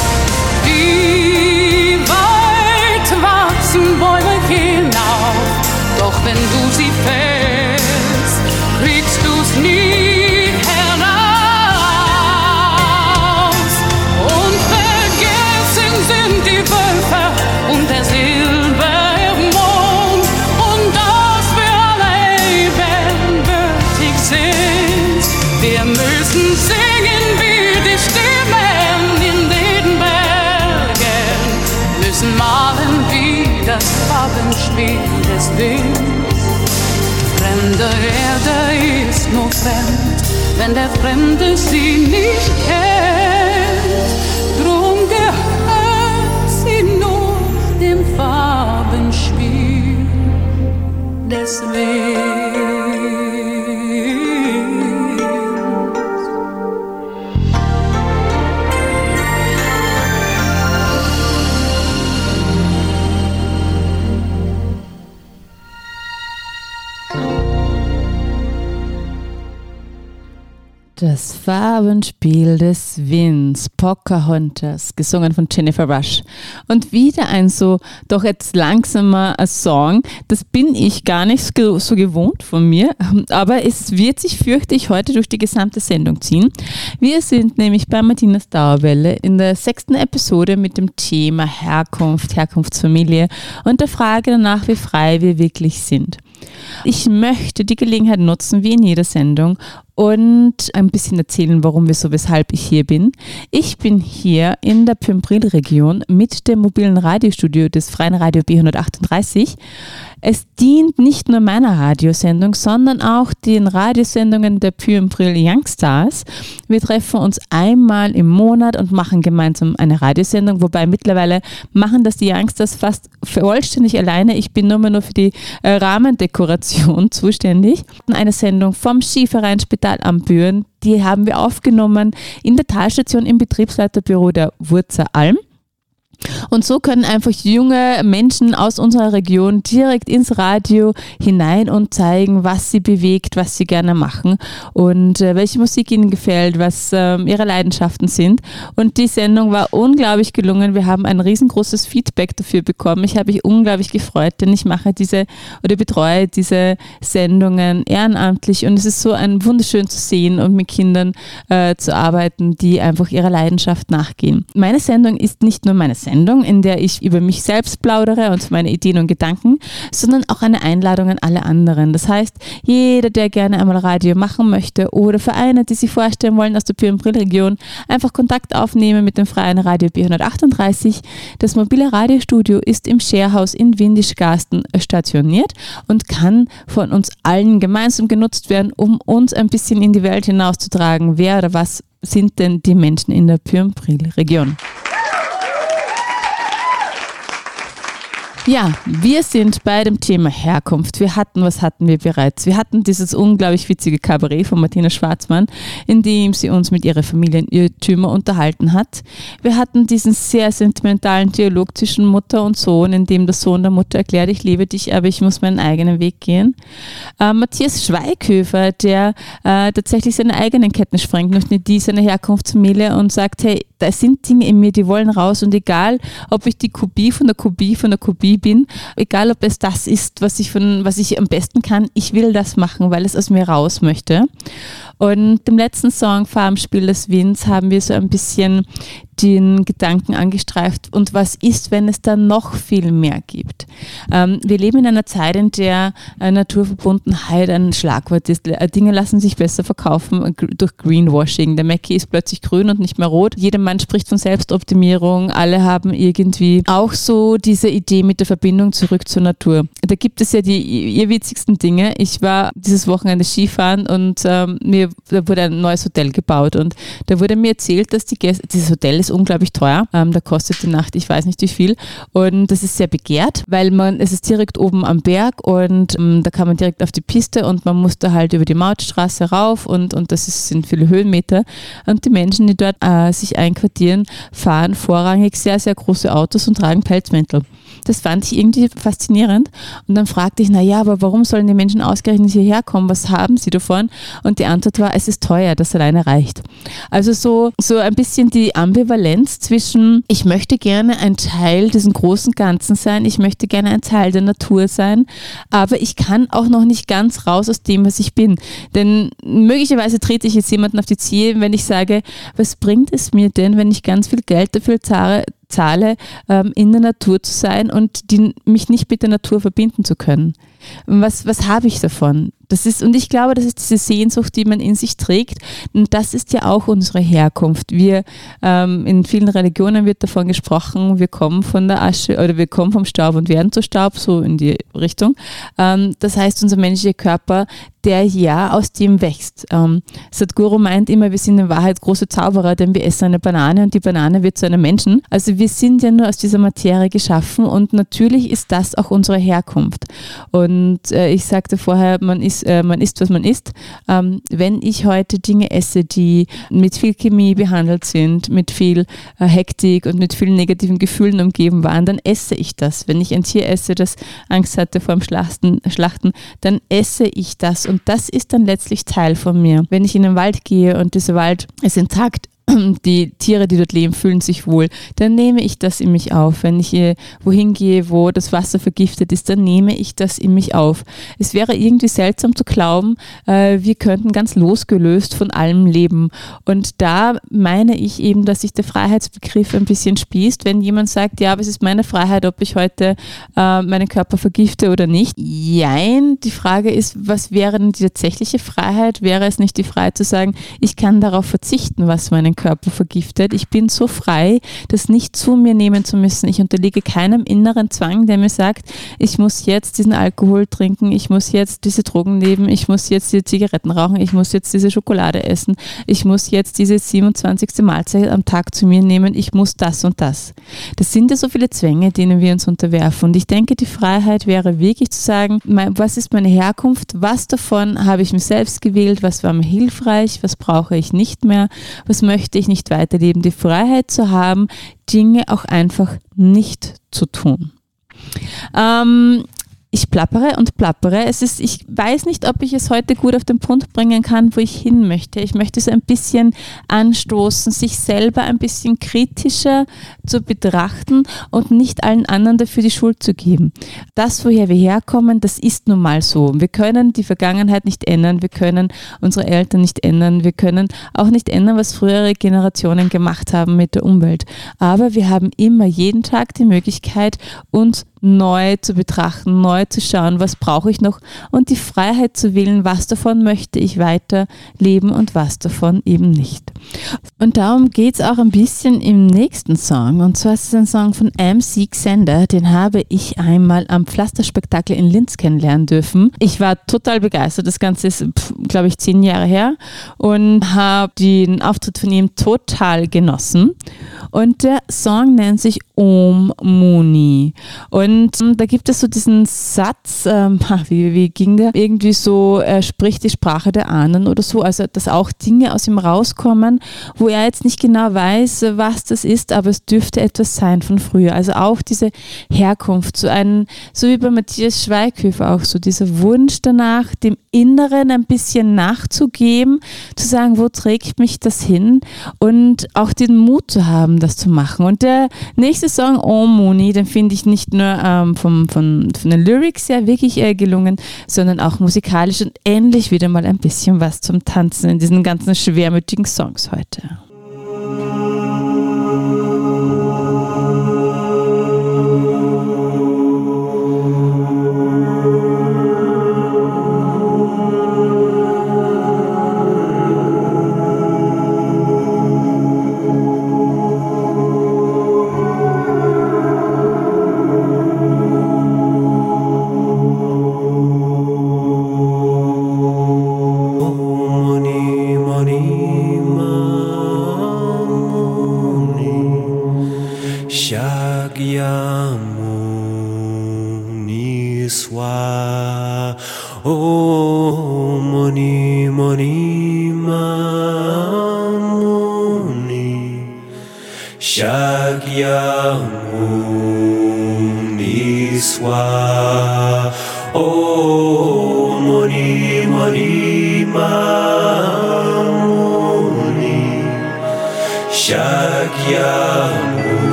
Wie weit wachsen Bäume hinauf, doch wenn du sie wenn der Fremde sie nicht kennt. Drum gehört sie nur dem Farbenspiel des Winds. Farbenspiel des Winds, Pocahontas, gesungen von Jennifer Rush. Und wieder ein so, doch jetzt langsamer Song. Das bin ich gar nicht so gewohnt von mir, aber es wird sich, fürchte ich, heute durch die gesamte Sendung ziehen. Wir sind nämlich bei Martinas Dauerwelle in der sechsten Episode mit dem Thema Herkunft, Herkunftsfamilie und der Frage danach, wie frei wir wirklich sind. Ich möchte die Gelegenheit nutzen, wie in jeder Sendung, und ein bisschen erzählen, warum, wieso, weshalb ich hier bin. Ich bin hier in der Pümbril-Region mit dem mobilen Radiostudio des Freien Radio B138. Es dient nicht nur meiner Radiosendung, sondern auch den Radiosendungen der Pümbril Youngstars. Wir treffen uns einmal im Monat und machen gemeinsam eine Radiosendung, wobei mittlerweile machen das die Youngstars fast vollständig alleine. Ich bin nur mehr nur für die äh, Rahmendekoration <laughs> zuständig. Eine Sendung vom Skiverein Spital am Büren, die haben wir aufgenommen in der Talstation im Betriebsleiterbüro der Wurzer Alm. Und so können einfach junge Menschen aus unserer Region direkt ins Radio hinein und zeigen, was sie bewegt, was sie gerne machen und äh, welche Musik ihnen gefällt, was äh, ihre Leidenschaften sind. Und die Sendung war unglaublich gelungen. Wir haben ein riesengroßes Feedback dafür bekommen. Ich habe mich unglaublich gefreut, denn ich mache diese oder betreue diese Sendungen ehrenamtlich und es ist so ein wunderschön zu sehen und mit Kindern äh, zu arbeiten, die einfach ihrer Leidenschaft nachgehen. Meine Sendung ist nicht nur meine Sendung, in der ich über mich selbst plaudere und meine Ideen und Gedanken, sondern auch eine Einladung an alle anderen. Das heißt, jeder, der gerne einmal Radio machen möchte oder Vereine, die sich vorstellen wollen aus der Pürnbrill-Region, einfach Kontakt aufnehmen mit dem Freien Radio B138. Das mobile Radiostudio ist im Sharehouse in Windischgarsten stationiert und kann von uns allen gemeinsam genutzt werden, um uns ein bisschen in die Welt hinauszutragen. Wer oder was sind denn die Menschen in der Pürnbrill-Region? Ja, wir sind bei dem Thema Herkunft. Wir hatten, was hatten wir bereits? Wir hatten dieses unglaublich witzige Kabarett von Martina Schwarzmann, in dem sie uns mit ihrer Familienirrtümer unterhalten hat. Wir hatten diesen sehr sentimentalen Dialog zwischen Mutter und Sohn, in dem der Sohn der Mutter erklärt, ich liebe dich, aber ich muss meinen eigenen Weg gehen. Äh, Matthias Schweighöfer, der äh, tatsächlich seine eigenen Ketten sprengt, nicht die seiner Herkunftsfamilie und sagt, hey, da sind Dinge in mir, die wollen raus und egal, ob ich die Kopie von der Kopie von der Kopie bin, egal ob es das ist, was ich von, was ich am besten kann, ich will das machen, weil es aus mir raus möchte. Und im letzten Song Farmspiel des Winds haben wir so ein bisschen den Gedanken angestreift und was ist, wenn es da noch viel mehr gibt. Ähm, wir leben in einer Zeit, in der äh, Naturverbundenheit ein Schlagwort ist. Äh, Dinge lassen sich besser verkaufen äh, durch Greenwashing. Der Mackie ist plötzlich grün und nicht mehr rot. Jeder Mann spricht von Selbstoptimierung. Alle haben irgendwie auch so diese Idee mit der Verbindung zurück zur Natur. Da gibt es ja die irrwitzigsten Dinge. Ich war dieses Wochenende Skifahren und ähm, mir da wurde ein neues Hotel gebaut und da wurde mir erzählt, dass die Gäste, dieses Hotel ist unglaublich teuer. Ähm, da kostet die Nacht, ich weiß nicht wie viel. Und das ist sehr begehrt, weil man, es ist direkt oben am Berg und ähm, da kann man direkt auf die Piste und man muss da halt über die Mautstraße rauf und, und das ist, sind viele Höhenmeter. Und die Menschen, die dort äh, sich einquartieren, fahren vorrangig sehr, sehr große Autos und tragen Pelzmäntel. Das fand ich irgendwie faszinierend. Und dann fragte ich, naja, aber warum sollen die Menschen ausgerechnet hierher kommen? Was haben sie davon? Und die Antwort war, es ist teuer, das alleine reicht. Also so, so ein bisschen die Ambivalenz zwischen, ich möchte gerne ein Teil des großen Ganzen sein, ich möchte gerne ein Teil der Natur sein, aber ich kann auch noch nicht ganz raus aus dem, was ich bin. Denn möglicherweise trete ich jetzt jemanden auf die Zehe, wenn ich sage, was bringt es mir denn, wenn ich ganz viel Geld dafür zahle, zahle, ähm, in der Natur zu sein und die, mich nicht mit der Natur verbinden zu können. Was, was habe ich davon? Das ist, und ich glaube, das ist diese Sehnsucht, die man in sich trägt. Und das ist ja auch unsere Herkunft. Wir, ähm, in vielen Religionen wird davon gesprochen, wir kommen von der Asche oder wir kommen vom Staub und werden zu Staub, so in die Richtung. Ähm, das heißt, unser menschlicher Körper, der ja aus dem wächst. Ähm, Sadhguru meint immer, wir sind in Wahrheit große Zauberer, denn wir essen eine Banane und die Banane wird zu einem Menschen. Also wir sind ja nur aus dieser Materie geschaffen und natürlich ist das auch unsere Herkunft. Und äh, ich sagte vorher, man ist, äh, man isst, was man isst. Ähm, wenn ich heute Dinge esse, die mit viel Chemie behandelt sind, mit viel äh, Hektik und mit vielen negativen Gefühlen umgeben waren, dann esse ich das. Wenn ich ein Tier esse, das Angst hatte vor dem Schlachten, Schlachten, dann esse ich das und das ist dann letztlich Teil von mir. Wenn ich in den Wald gehe und dieser Wald ist intakt, <clears throat> die Tiere, die dort leben, fühlen sich wohl, dann nehme ich das in mich auf. Wenn ich äh, wohin gehe, wo das Wasser vergiftet ist, dann nehme ich das in mich auf. Es wäre irgendwie seltsam zu glauben, äh, wir könnten ganz losgelöst von allem leben. Und da meine ich eben, dass sich der Freiheitsbegriff ein bisschen spießt, wenn jemand sagt, ja, aber es ist meine Freiheit, ob ich heute äh, meinen Körper vergifte oder nicht. Jein, die Frage ist, was wäre denn die tatsächliche Freiheit? Wäre es nicht die Freiheit zu sagen, ich kann darauf verzichten, was meinen Körper vergiftet. Ich bin so frei, das nicht zu mir nehmen zu müssen. Ich unterliege keinem inneren Zwang, der mir sagt, ich muss jetzt diesen Alkohol trinken, ich muss jetzt diese Drogen nehmen, ich muss jetzt diese Zigaretten rauchen, ich muss jetzt diese Schokolade essen, ich muss jetzt diese 27. Mahlzeit am Tag zu mir nehmen, ich muss das und das. Das sind ja so viele Zwänge, denen wir uns unterwerfen. Und ich denke, die Freiheit wäre wirklich zu sagen, was ist meine Herkunft, was davon habe ich mir selbst gewählt, was war mir hilfreich, was brauche ich nicht mehr, was möchte ich nicht weiterleben. Die Freiheit zu haben, Dinge auch einfach nicht zu tun. Ähm, ich plappere und plappere. Es ist, ich weiß nicht, ob ich es heute gut auf den Punkt bringen kann, wo ich hin möchte. Ich möchte so ein bisschen anstoßen, sich selber ein bisschen kritischer zu betrachten und nicht allen anderen dafür die Schuld zu geben. Das, woher wir herkommen, das ist nun mal so. Wir können die Vergangenheit nicht ändern, wir können unsere Eltern nicht ändern, wir können auch nicht ändern, was frühere Generationen gemacht haben mit der Umwelt. Aber wir haben immer jeden Tag die Möglichkeit, uns neu zu betrachten, neu zu schauen, was brauche ich noch und die Freiheit zu wählen, was davon möchte ich weiter leben und was davon eben nicht. Und darum geht es auch ein bisschen im nächsten Song. Und zwar ist es ein Song von MC Xander, den habe ich einmal am Pflasterspektakel in Linz kennenlernen dürfen. Ich war total begeistert. Das Ganze ist, glaube ich, zehn Jahre her und habe den Auftritt von ihm total genossen. Und der Song nennt sich Om Muni. Und ähm, da gibt es so diesen Satz, ähm, <laughs> wie, wie ging der? Irgendwie so, er spricht die Sprache der Ahnen oder so, also dass auch Dinge aus ihm rauskommen, wo er jetzt nicht genau weiß, was das ist, aber es dürfte etwas sein von früher. Also auch diese Herkunft, so ein, so wie bei Matthias Schweighöfer auch so, dieser Wunsch danach, dem Inneren ein bisschen nachzugeben, zu sagen, wo trägt mich das hin und auch den Mut zu haben, das zu machen. Und der nächste Song, Oh Moni, den finde ich nicht nur ähm, vom, von, von den Lyrics her wirklich äh, gelungen, sondern auch musikalisch und endlich wieder mal ein bisschen was zum Tanzen in diesen ganzen schwermütigen Songs heute.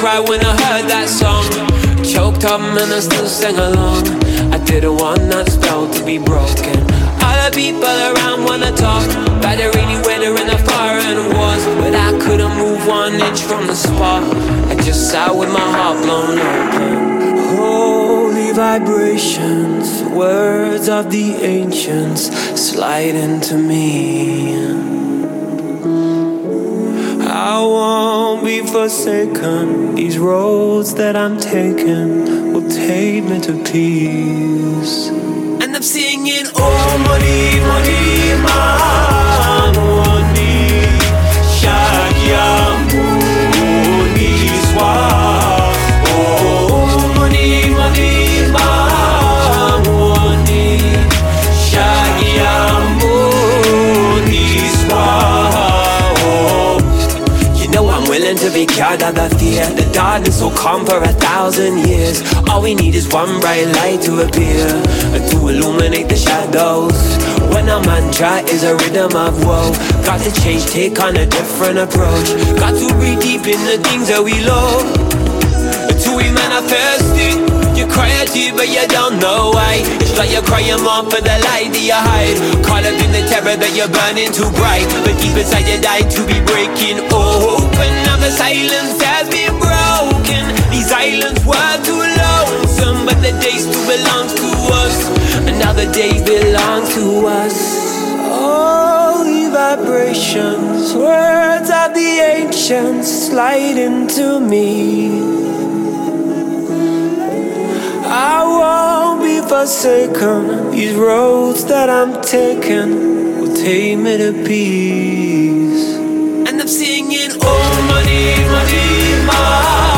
I cried when I heard that song. Choked up and I still sang along. I didn't want that spell to be broken. All the people around wanna talk about the rainy weather and the foreign wars, but I couldn't move one inch from the spot. I just sat with my heart blown open. Holy vibrations, words of the ancients slide into me. I won't be forsaken. These roads that I'm taking will take me to peace. And I'm singing, Oh, money, money, darkness will come for a thousand years. All we need is one bright light to appear to illuminate the shadows. When a mantra is a rhythm of woe, got to change, take on a different approach. Got to breathe deep in the things that we love. Till we manifest it. You cry a tear, but you don't know why. It's like you're crying more for the light that you hide. Caught up in the terror that you're burning too bright. But deep inside you die to be breaking open. Now the silence islands were too lonesome, but the day still belongs to us. The day belongs to us. Holy vibrations, words of the ancients slide into me. I won't be forsaken. These roads that I'm taking will take me to peace. And I'm singing, Oh, money, money, my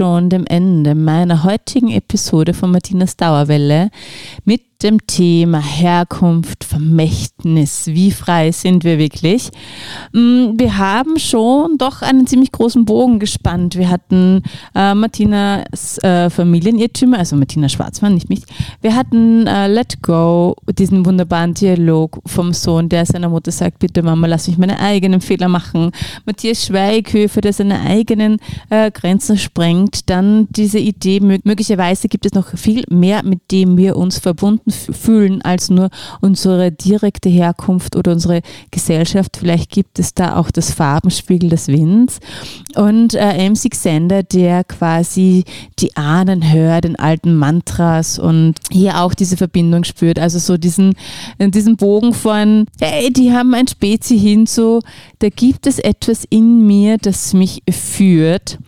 schon dem Ende meiner heutigen Episode von Martinas Dauerwelle mit dem Thema Herkunft, Vermächtnis. Wie frei sind wir wirklich? Mm, Wir haben schon doch einen ziemlich großen Bogen gespannt. Wir hatten äh, Martinas äh, Familienirrtümer, also Martina Schwarzmann, nicht mich. Wir hatten äh, Let Go, diesen wunderbaren Dialog vom Sohn, der seiner Mutter sagt, bitte Mama, lass mich meine eigenen Fehler machen. Matthias Schweighöfer, der seine eigenen äh, Grenzen sprengt. Dann diese Idee, mö- möglicherweise gibt es noch viel mehr, mit dem wir uns verbunden fühlen, als nur unsere direkte Herkunft oder unsere Gesellschaft. Vielleicht gibt es da auch das Farbenspiegel des Winds. Und äh, MC Xander, der quasi die Ahnen hört, den alten Mantras und hier auch diese Verbindung spürt. Also so diesen, diesen Bogen von, hey, die haben ein Spezi hin zu, da gibt es etwas in mir, das mich führt.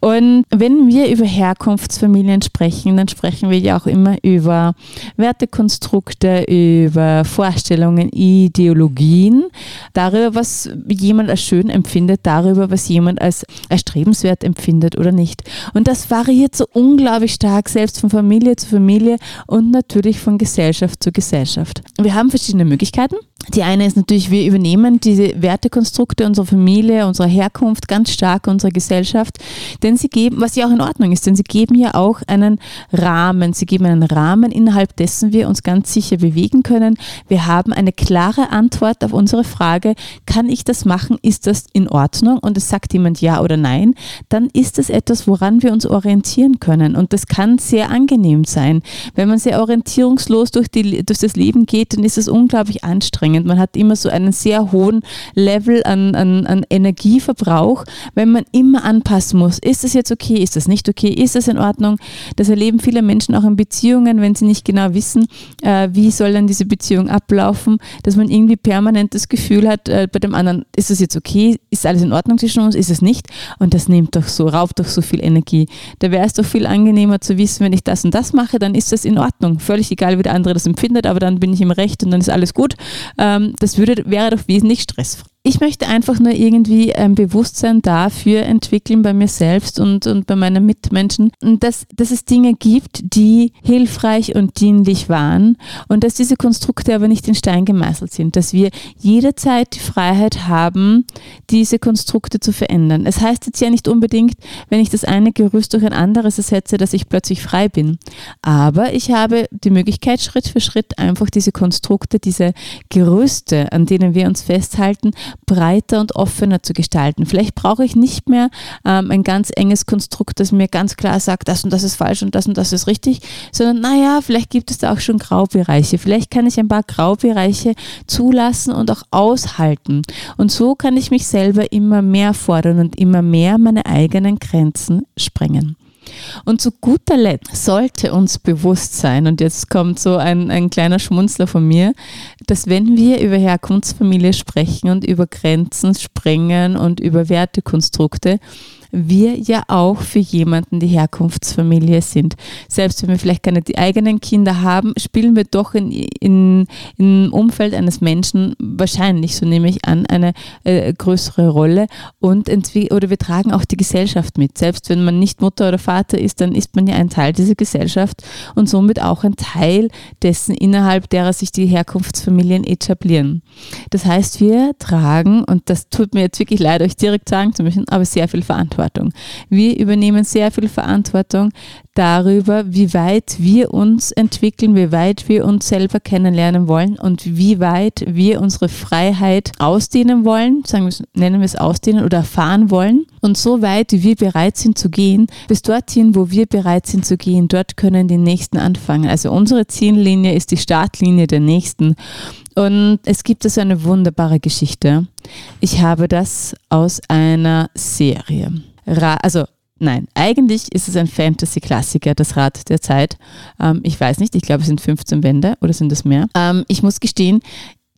Und wenn wir über Herkunftsfamilien sprechen, dann sprechen wir ja auch immer über Wertekonstrukte, über Vorstellungen, Ideologien, darüber, was jemand als schön empfindet, darüber, was jemand als erstrebenswert empfindet oder nicht. Und das variiert so unglaublich stark, selbst von Familie zu Familie und natürlich von Gesellschaft zu Gesellschaft. Wir haben verschiedene Möglichkeiten. Die eine ist natürlich, wir übernehmen diese Wertekonstrukte unserer Familie, unserer Herkunft ganz stark unserer Gesellschaft, denn sie geben, was ja auch in Ordnung ist, denn sie geben ja auch einen Rahmen, sie geben einen Rahmen, innerhalb dessen wir uns ganz sicher bewegen können. Wir haben eine klare Antwort auf unsere Frage, kann ich das machen, ist das in Ordnung und es sagt jemand ja oder nein, dann ist es etwas, woran wir uns orientieren können und das kann sehr angenehm sein. Wenn man sehr orientierungslos durch, die, durch das Leben geht, dann ist es unglaublich anstrengend. Man hat immer so einen sehr hohen Level an, an, an Energieverbrauch, wenn man immer anpassen muss. Ist das jetzt okay? Ist das nicht okay? Ist das in Ordnung? Das erleben viele Menschen auch in Beziehungen, wenn sie nicht genau wissen, äh, wie soll denn diese Beziehung ablaufen, dass man irgendwie permanent das Gefühl hat, äh, bei dem anderen, ist das jetzt okay? Ist alles in Ordnung zwischen uns? Ist es nicht? Und das nimmt doch so, raubt doch so viel Energie. Da wäre es doch viel angenehmer zu wissen, wenn ich das und das mache, dann ist das in Ordnung. Völlig egal, wie der andere das empfindet, aber dann bin ich im Recht und dann ist alles gut. Ähm, das würde, wäre doch wesentlich stressfrei. Ich möchte einfach nur irgendwie ein Bewusstsein dafür entwickeln bei mir selbst und, und bei meinen Mitmenschen, dass, dass es Dinge gibt, die hilfreich und dienlich waren und dass diese Konstrukte aber nicht in Stein gemeißelt sind, dass wir jederzeit die Freiheit haben, diese Konstrukte zu verändern. Es heißt jetzt ja nicht unbedingt, wenn ich das eine Gerüst durch ein anderes ersetze, dass ich plötzlich frei bin. Aber ich habe die Möglichkeit, Schritt für Schritt einfach diese Konstrukte, diese Gerüste, an denen wir uns festhalten, breiter und offener zu gestalten. Vielleicht brauche ich nicht mehr ähm, ein ganz enges Konstrukt, das mir ganz klar sagt, das und das ist falsch und das und das ist richtig, sondern naja, vielleicht gibt es da auch schon Graubereiche. Vielleicht kann ich ein paar Graubereiche zulassen und auch aushalten. Und so kann ich mich selber immer mehr fordern und immer mehr meine eigenen Grenzen sprengen. Und zu guter Letzt sollte uns bewusst sein, und jetzt kommt so ein, ein kleiner Schmunzler von mir, dass wenn wir über Herkunftsfamilie sprechen und über Grenzen sprengen und über Wertekonstrukte, wir ja auch für jemanden die Herkunftsfamilie sind. Selbst wenn wir vielleicht keine die eigenen Kinder haben, spielen wir doch in, in, im Umfeld eines Menschen wahrscheinlich, so nehme ich an, eine äh, größere Rolle und oder wir tragen auch die Gesellschaft mit. Selbst wenn man nicht Mutter oder Vater ist, dann ist man ja ein Teil dieser Gesellschaft und somit auch ein Teil dessen, innerhalb derer sich die Herkunftsfamilien etablieren. Das heißt, wir tragen, und das tut mir jetzt wirklich leid, euch direkt sagen zu müssen, aber sehr viel Verantwortung. Wir übernehmen sehr viel Verantwortung darüber, wie weit wir uns entwickeln, wie weit wir uns selber kennenlernen wollen und wie weit wir unsere Freiheit ausdehnen wollen, sagen wir, nennen wir es ausdehnen oder erfahren wollen. Und so weit, wie wir bereit sind zu gehen, bis dorthin, wo wir bereit sind zu gehen, dort können die Nächsten anfangen. Also unsere Ziellinie ist die Startlinie der Nächsten. Und es gibt also eine wunderbare Geschichte. Ich habe das aus einer Serie. Ra also Nein, eigentlich ist es ein Fantasy-Klassiker, das Rad der Zeit. Ähm, ich weiß nicht, ich glaube, es sind 15 Bände oder sind es mehr. Ähm, ich muss gestehen,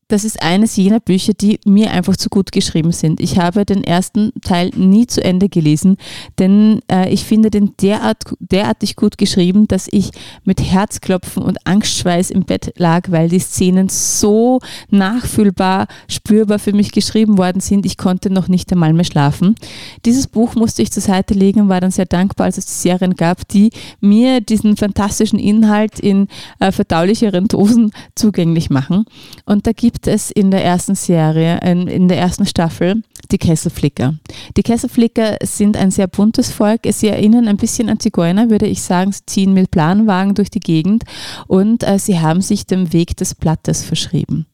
das ist eines jener Bücher, die mir einfach zu gut geschrieben sind. Ich habe den ersten Teil nie zu Ende gelesen, denn äh, ich finde den derart, derartig gut geschrieben, dass ich mit Herzklopfen und Angstschweiß im Bett lag, weil die Szenen so nachfühlbar, spürbar für mich geschrieben worden sind. Ich konnte noch nicht einmal mehr schlafen. Dieses Buch musste ich zur Seite legen und war dann sehr dankbar, als es Serien gab, die mir diesen fantastischen Inhalt in äh, verdaulicheren Dosen zugänglich machen. Und da gibt gibt es in der ersten Serie, in, der ersten Staffel, die Kesselflicker. Die Kesselflicker sind ein sehr buntes Volk. Sie erinnern ein bisschen an Zigeuner, würde ich sagen. Sie ziehen mit Planwagen durch die Gegend und äh, sie haben sich dem Weg des Blattes verschrieben.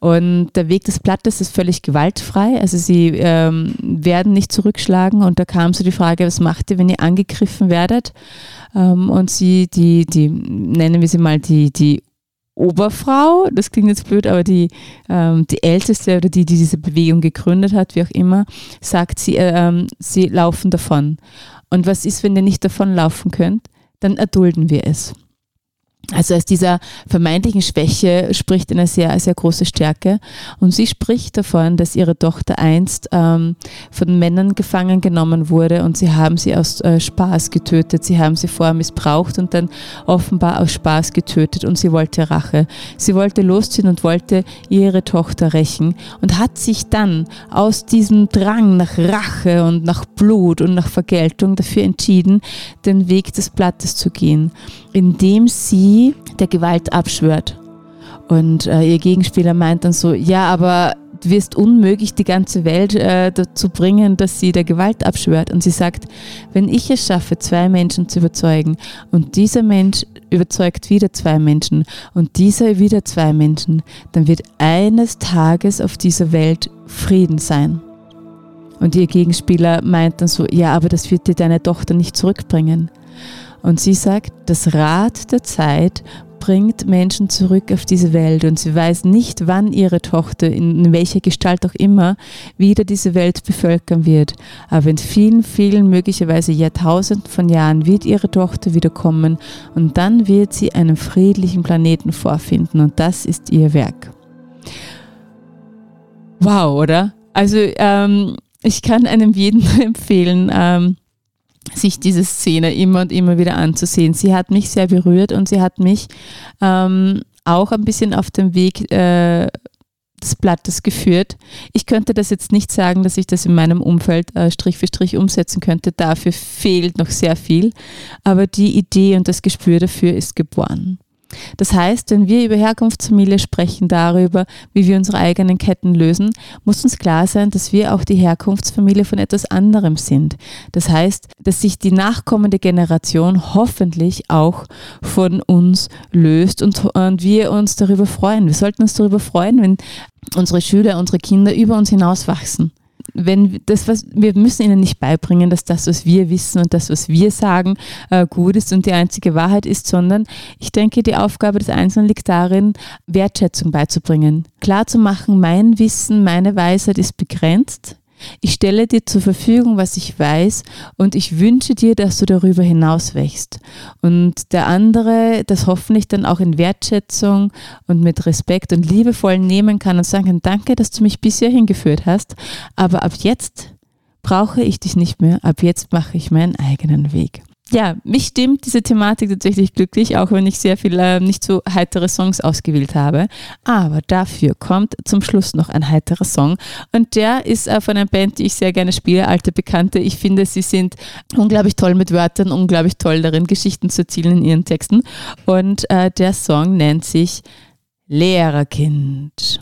Und der Weg des Blattes ist völlig gewaltfrei. Also sie ähm, werden nicht zurückschlagen. Und da kam so die Frage, was macht ihr, wenn ihr angegriffen werdet? Ähm, und sie, die, die, nennen wir sie mal die, die Oberfrau, das klingt jetzt blöd, aber die, ähm, die Älteste oder die, die diese Bewegung gegründet hat, wie auch immer, sagt, sie, äh, ähm, sie laufen davon. Und was ist, wenn ihr nicht davonlaufen könnt? Dann erdulden wir es. Also aus dieser vermeintlichen Schwäche spricht eine sehr, sehr große Stärke. Und sie spricht davon, dass ihre Tochter einst ähm, von Männern gefangen genommen wurde und sie haben sie aus äh, Spaß getötet. Sie haben sie vorher missbraucht und dann offenbar aus Spaß getötet und sie wollte Rache. Sie wollte losziehen und wollte ihre Tochter rächen und hat sich dann aus diesem Drang nach Rache und nach Blut und nach Vergeltung dafür entschieden, den Weg des Blattes zu gehen, indem sie der Gewalt abschwört. Und äh, ihr Gegenspieler meint dann so, ja, aber du wirst unmöglich die ganze Welt äh, dazu bringen, dass sie der Gewalt abschwört. Und sie sagt, wenn ich es schaffe, zwei Menschen zu überzeugen und dieser Mensch überzeugt wieder zwei Menschen und dieser wieder zwei Menschen, dann wird eines Tages auf dieser Welt Frieden sein. Und ihr Gegenspieler meint dann so, ja, aber das wird dir deine Tochter nicht zurückbringen. Und sie sagt, das Rad der Zeit bringt Menschen zurück auf diese Welt und sie weiß nicht, wann ihre Tochter, in welcher Gestalt auch immer, wieder diese Welt bevölkern wird. Aber in vielen, vielen, möglicherweise Jahrtausenden von Jahren wird ihre Tochter wiederkommen und dann wird sie einen friedlichen Planeten vorfinden und das ist ihr Werk. Wow, oder? Also ähm, ich kann einem jeden <laughs> empfehlen, ähm, sich diese Szene immer und immer wieder anzusehen. Sie hat mich sehr berührt und sie hat mich ähm, auch ein bisschen auf dem Weg äh, des Blattes geführt. Ich könnte das jetzt nicht sagen, dass ich das in meinem Umfeld äh, Strich für Strich umsetzen könnte. Dafür fehlt noch sehr viel. Aber die Idee und das Gespür dafür ist geboren. Das heißt, wenn wir über Herkunftsfamilie sprechen, darüber, wie wir unsere eigenen Ketten lösen, muss uns klar sein, dass wir auch die Herkunftsfamilie von etwas anderem sind. Das heißt, dass sich die nachkommende Generation hoffentlich auch von uns löst und, und wir uns darüber freuen. Wir sollten uns darüber freuen, wenn unsere Schüler, unsere Kinder über uns hinaus wachsen wenn das, was wir müssen ihnen nicht beibringen, dass das, was wir wissen und das, was wir sagen, äh, gut ist und die einzige Wahrheit ist, sondern ich denke, die Aufgabe des Einzelnen liegt darin, Wertschätzung beizubringen. Klar zu machen, mein Wissen, meine Weisheit ist begrenzt. Ich stelle dir zur Verfügung, was ich weiß und ich wünsche dir, dass du darüber hinaus wächst. Und der andere das hoffentlich dann auch in Wertschätzung und mit Respekt und liebevoll nehmen kann und sagen kann, danke, dass du mich bisher hingeführt hast, aber ab jetzt brauche ich dich nicht mehr, ab jetzt mache ich meinen eigenen Weg ja, mich stimmt diese Thematik tatsächlich glücklich, auch wenn ich sehr viel äh, nicht so heitere Songs ausgewählt habe. Aber dafür kommt zum Schluss noch ein heiterer Song. Und der ist äh, von einer Band, die ich sehr gerne spiele, alte Bekannte. Ich finde, sie sind unglaublich toll mit Wörtern, unglaublich toll darin, Geschichten zu erzählen in ihren Texten. Und äh, der Song nennt sich Lehrerkind. Ich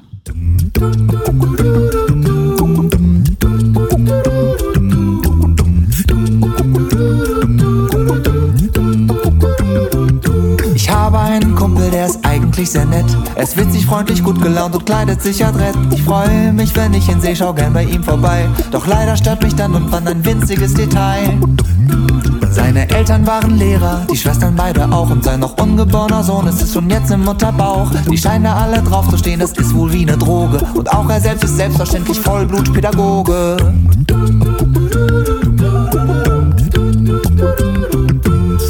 ist eigentlich sehr nett. Er ist witzig, freundlich, gut gelaunt und kleidet sich adrett. Ich freue mich, wenn ich ihn sehe, schau gern bei ihm vorbei. Doch leider stört mich dann und wann ein winziges Detail. Seine Eltern waren Lehrer, die Schwestern beide auch. Und sein noch ungeborener Sohn ist es schon jetzt im Mutterbauch. Die scheinen da alle drauf zu stehen, das ist wohl wie eine Droge. Und auch er selbst ist selbstverständlich Vollblutpädagoge.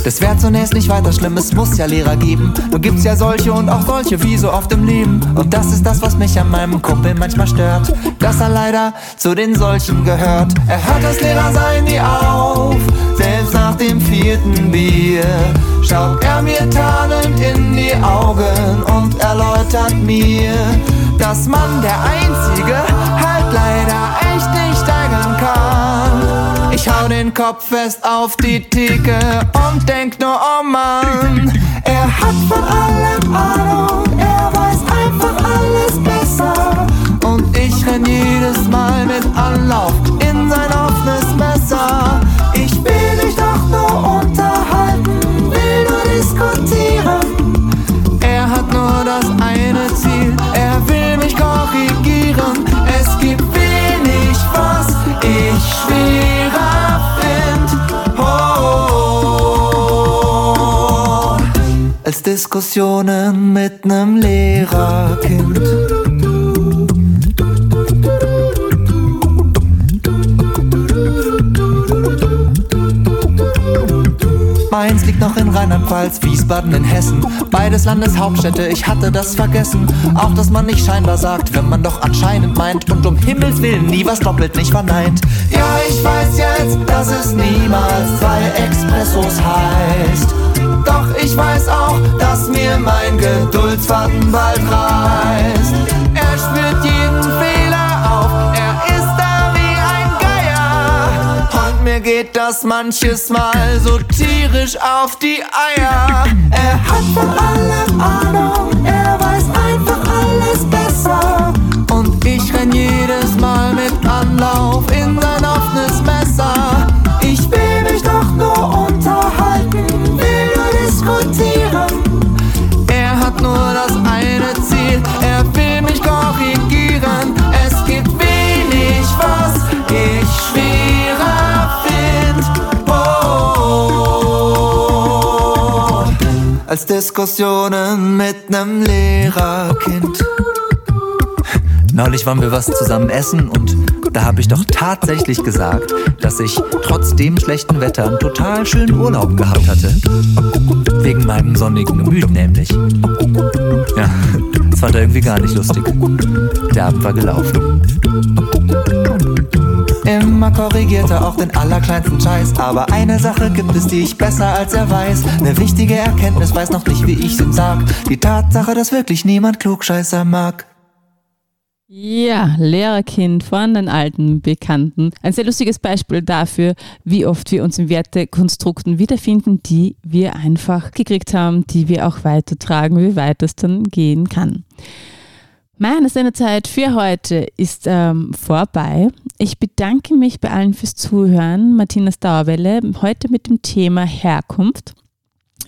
Das wäre zunächst nicht weiter schlimm, es muss ja Lehrer geben. Nur gibt's ja solche und auch solche, wie so oft im Leben. Und das ist das, was mich an meinem Kumpel manchmal stört. Dass er leider zu den solchen gehört. Er hört das Lehrersein nie auf, selbst nach dem vierten Bier. Schaut er mir tarnend in die Augen und erläutert mir, dass man der Einzige halt leider Ich hau den Kopf fest auf die Theke und denk nur, oh Mann, er hat von allem Ahnung, er weiß einfach alles besser. Und ich renn jedes Mal mit Anlauf in sein offenes Messer. Diskussionen mit nem Lehrerkind. Mainz liegt noch in Rheinland-Pfalz, Wiesbaden in Hessen. Beides Landeshauptstädte, ich hatte das vergessen. Auch dass man nicht scheinbar sagt, wenn man doch anscheinend meint. Und um Himmels Willen nie was doppelt nicht verneint. Ja, ich weiß jetzt, dass es niemals zwei Expressos heißt. Doch ich weiß auch, dass mir mein Geduldsfaden bald reißt. Er spürt jeden Fehler geht das manches Mal so tierisch auf die Eier. Er hat von allem Ahnung, er weiß einfach alles besser. Und ich renn jedes Mal mit Anlauf in sein offenes Messer. Ich will mich doch nur unterhalten, will nur diskutieren. Er hat nur das eine Ziel, er als Diskussionen mit nem Lehrerkind. Neulich waren wir was zusammen essen und da habe ich doch tatsächlich gesagt, dass ich trotz dem schlechten Wetter einen total schönen Urlaub gehabt hatte. Wegen meinem sonnigen Gemüt nämlich. Ja, das fand er irgendwie gar nicht lustig. Der Abend war gelaufen. Immer korrigiert er auch den allerkleinsten Scheiß. Aber eine Sache gibt es, die ich besser als er weiß. Eine wichtige Erkenntnis weiß noch nicht, wie ich's ihm sag. Die Tatsache, dass wirklich niemand Klugscheißer mag. Ja, Lehrerkind von den alten Bekannten. Ein sehr lustiges Beispiel dafür, wie oft wir uns in Wertekonstrukten wiederfinden, die wir einfach gekriegt haben, die wir auch weitertragen, wie weit es dann gehen kann. Meine Sendezeit für heute ist ähm, vorbei. Ich bedanke mich bei allen fürs Zuhören. Martinas Dauerwelle, heute mit dem Thema Herkunft.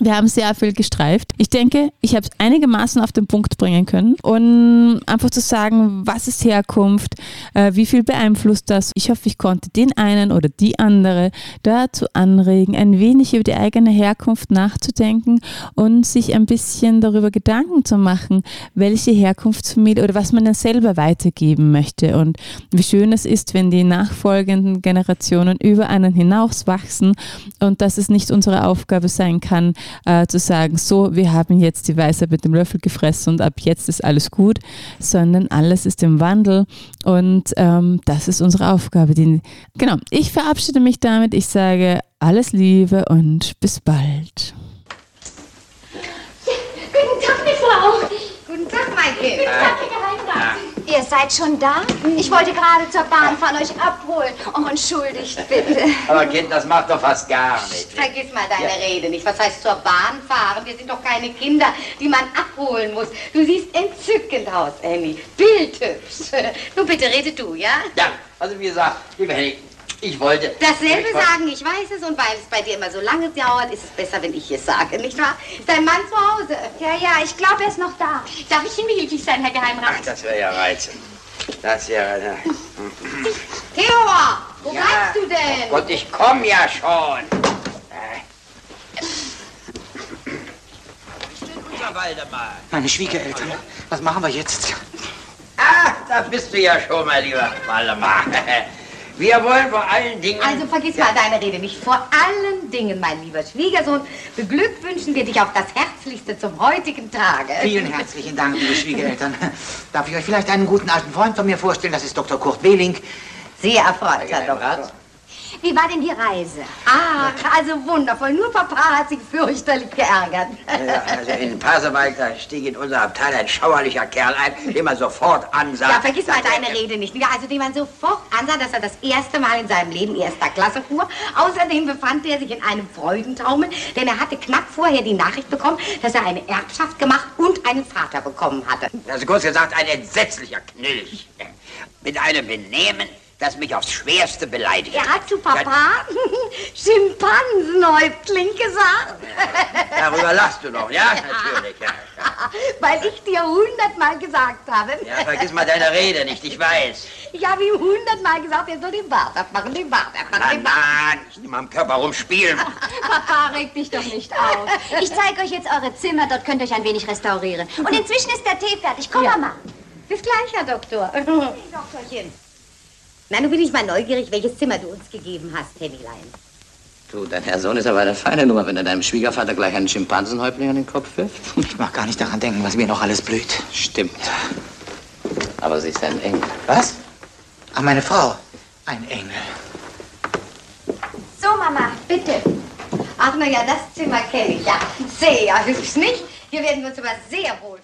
Wir haben sehr viel gestreift. Ich denke, ich habe es einigermaßen auf den Punkt bringen können und einfach zu sagen, was ist Herkunft, äh, wie viel beeinflusst das. Ich hoffe, ich konnte den einen oder die andere dazu anregen, ein wenig über die eigene Herkunft nachzudenken und sich ein bisschen darüber Gedanken zu machen, welche Herkunftsfamilie oder was man dann selber weitergeben möchte und wie schön es ist, wenn die nachfolgenden Generationen über einen hinaus wachsen und dass es nicht unsere Aufgabe sein kann, äh, zu sagen, so, wir haben jetzt die Weisheit mit dem Löffel gefressen und ab jetzt ist alles gut, sondern alles ist im Wandel und ähm, das ist unsere Aufgabe. Die, genau, ich verabschiede mich damit. Ich sage alles Liebe und bis bald. Guten Tag, Frau. Guten Tag, Kind. Guten Tag, Herr. Ihr seid schon da? Ich wollte gerade zur Bahn fahren, euch abholen. Oh, entschuldigt bitte. Aber Kind, das macht doch fast gar nichts. Vergiss mal deine Rede nicht. Was heißt zur Bahn fahren? Wir sind doch keine Kinder, die man abholen muss. Du siehst entzückend aus, Annie. Bildhübsch. <laughs> Nun bitte rede du, ja? Ja, also wie gesagt, liebe Henny, ich wollte... Dasselbe ich sagen, ich weiß es. Und weil es bei dir immer so lange dauert, ist es besser, wenn ich es sage, nicht wahr? Ist dein Mann zu Hause? Ja, ja, ich glaube, er ist noch da. Darf ich Ihnen behilflich sein, Herr Geheimrat? Ach, das wäre ja reizend. Das wäre... Ja. Theodor, wo Ja. bleibst du denn? Und ich komme ja schon. Unser Waldemar. Meine Schwiegereltern, was machen wir jetzt? Ah, da bist du ja schon, mein lieber Waldemar. Wir wollen vor allen Dingen... Also vergiss mal deine Rede nicht. Vor allen Dingen, mein lieber Schwiegersohn, beglückwünschen wir dich auf das Herzlichste zum heutigen Tage. Vielen herzlichen Dank, liebe Schwiegereltern. Darf ich euch vielleicht einen guten alten Freund von mir vorstellen? Das ist Dr. Kurt Wehling. Sehr erfreut, Herr Doktor. Wie war denn die Reise? Ah, also wundervoll. Nur Papa hat sich fürchterlich geärgert. Ja, also in Pasewalk, da stieg in unser Abteil ein schauerlicher Kerl ein, den man sofort ansah. Ja, vergiss mal er- deine Rede nicht. Ja, also dem man sofort ansah, dass er das erste Mal in seinem Leben erster Klasse fuhr. Außerdem befand er sich in einem Freudentaumel, denn er hatte knapp vorher die Nachricht bekommen, dass er eine Erbschaft gemacht und einen Vater bekommen hatte. Also kurz gesagt, ein entsetzlicher Knilch. Mit einem Benehmen, das mich aufs Schwerste beleidigt. Er hat zu Papa <laughs> Schimpansenhäuptling gesagt. Darüber lachst du noch, ja? Natürlich, ja. <laughs> Weil ich dir hundertmal gesagt habe. Ja, vergiss mal deine Rede nicht, ich weiß. Ich habe ihm hundertmal gesagt, er soll den Bart abmachen, den Bart abmachen, Na, den Bart. na, nicht immer am Körper rumspielen. <laughs> Papa, reg dich doch nicht auf. Ich zeige euch jetzt eure Zimmer, dort könnt ihr euch ein wenig restaurieren. Und inzwischen ist der Tee fertig. Komm, Ja. Mama. Bis gleich, Herr Doktor. Doktorchen. Na, nun bin ich mal neugierig, welches Zimmer du uns gegeben hast, Hennylein. Du, dein Herr Sohn ist aber eine feine Nummer, wenn er deinem Schwiegervater gleich einen Schimpansenhäuptling an den Kopf wirft. Ich mag gar nicht daran denken, was mir noch alles blüht. Stimmt. Aber sie ist ein Engel. Was? Ach, meine Frau. Ein Engel. So, Mama, bitte. Ach, na ja, das Zimmer kenne ich, ja. Sehr hübsch, nicht? Hier werden wir uns aber sehr wohl